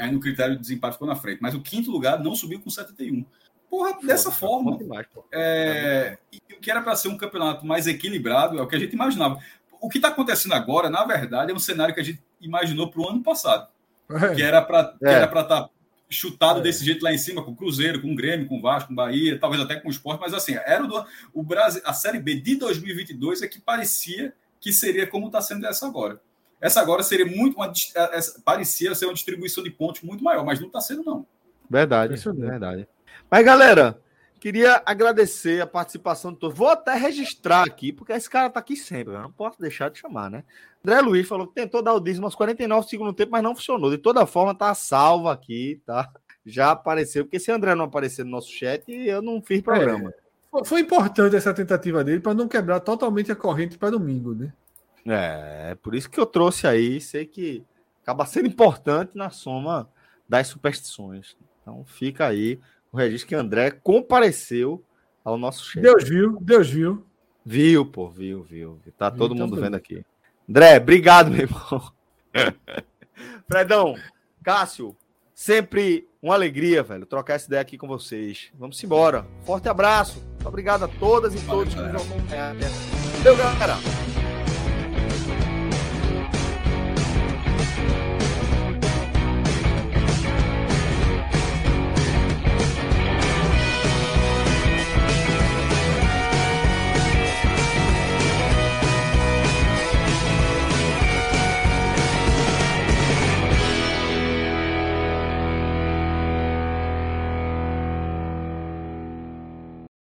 aí no critério de desempate ficou na frente. Mas o quinto lugar não subiu com 71. Porra, dessa forma. Demais, é, o que era para ser um campeonato mais equilibrado é o que a gente imaginava o que está acontecendo agora, na verdade, é um cenário que a gente imaginou para o ano passado. É. Que era para é. estar chutado é. desse jeito lá em cima, com o Cruzeiro, com o Grêmio, com o Vasco, com o Bahia, talvez até com o Sport, mas assim, era o, o Brasil, a Série B de 2022 é que parecia que seria como está sendo essa agora. Essa agora seria muito uma, essa, parecia ser uma distribuição de pontos muito maior, mas não está sendo, não. Verdade, verdade. Mas, galera, Queria agradecer a participação de todos. Vou até registrar aqui, porque esse cara tá aqui sempre. Não posso deixar de chamar, né? André Luiz falou que tentou dar o dízimo aos 49 segundos tempo, mas não funcionou. De toda forma, tá salvo aqui, tá? Já apareceu, porque se André não aparecer no nosso chat, eu não fiz programa. É, foi importante essa tentativa dele para não quebrar totalmente a corrente para domingo, né? É, por isso que eu trouxe aí. Sei que acaba sendo importante na soma das superstições. Então fica aí o registro que André compareceu ao nosso chefe. Deus viu, Deus viu. Viu, pô, viu, viu. Tá todo então, mundo vendo aqui. André, obrigado, meu irmão. Fredão, Cássio, sempre uma alegria, velho, trocar essa ideia aqui com vocês. Vamos embora. Forte abraço. Obrigado a todas e todos que nos acompanharam. Valeu, galera.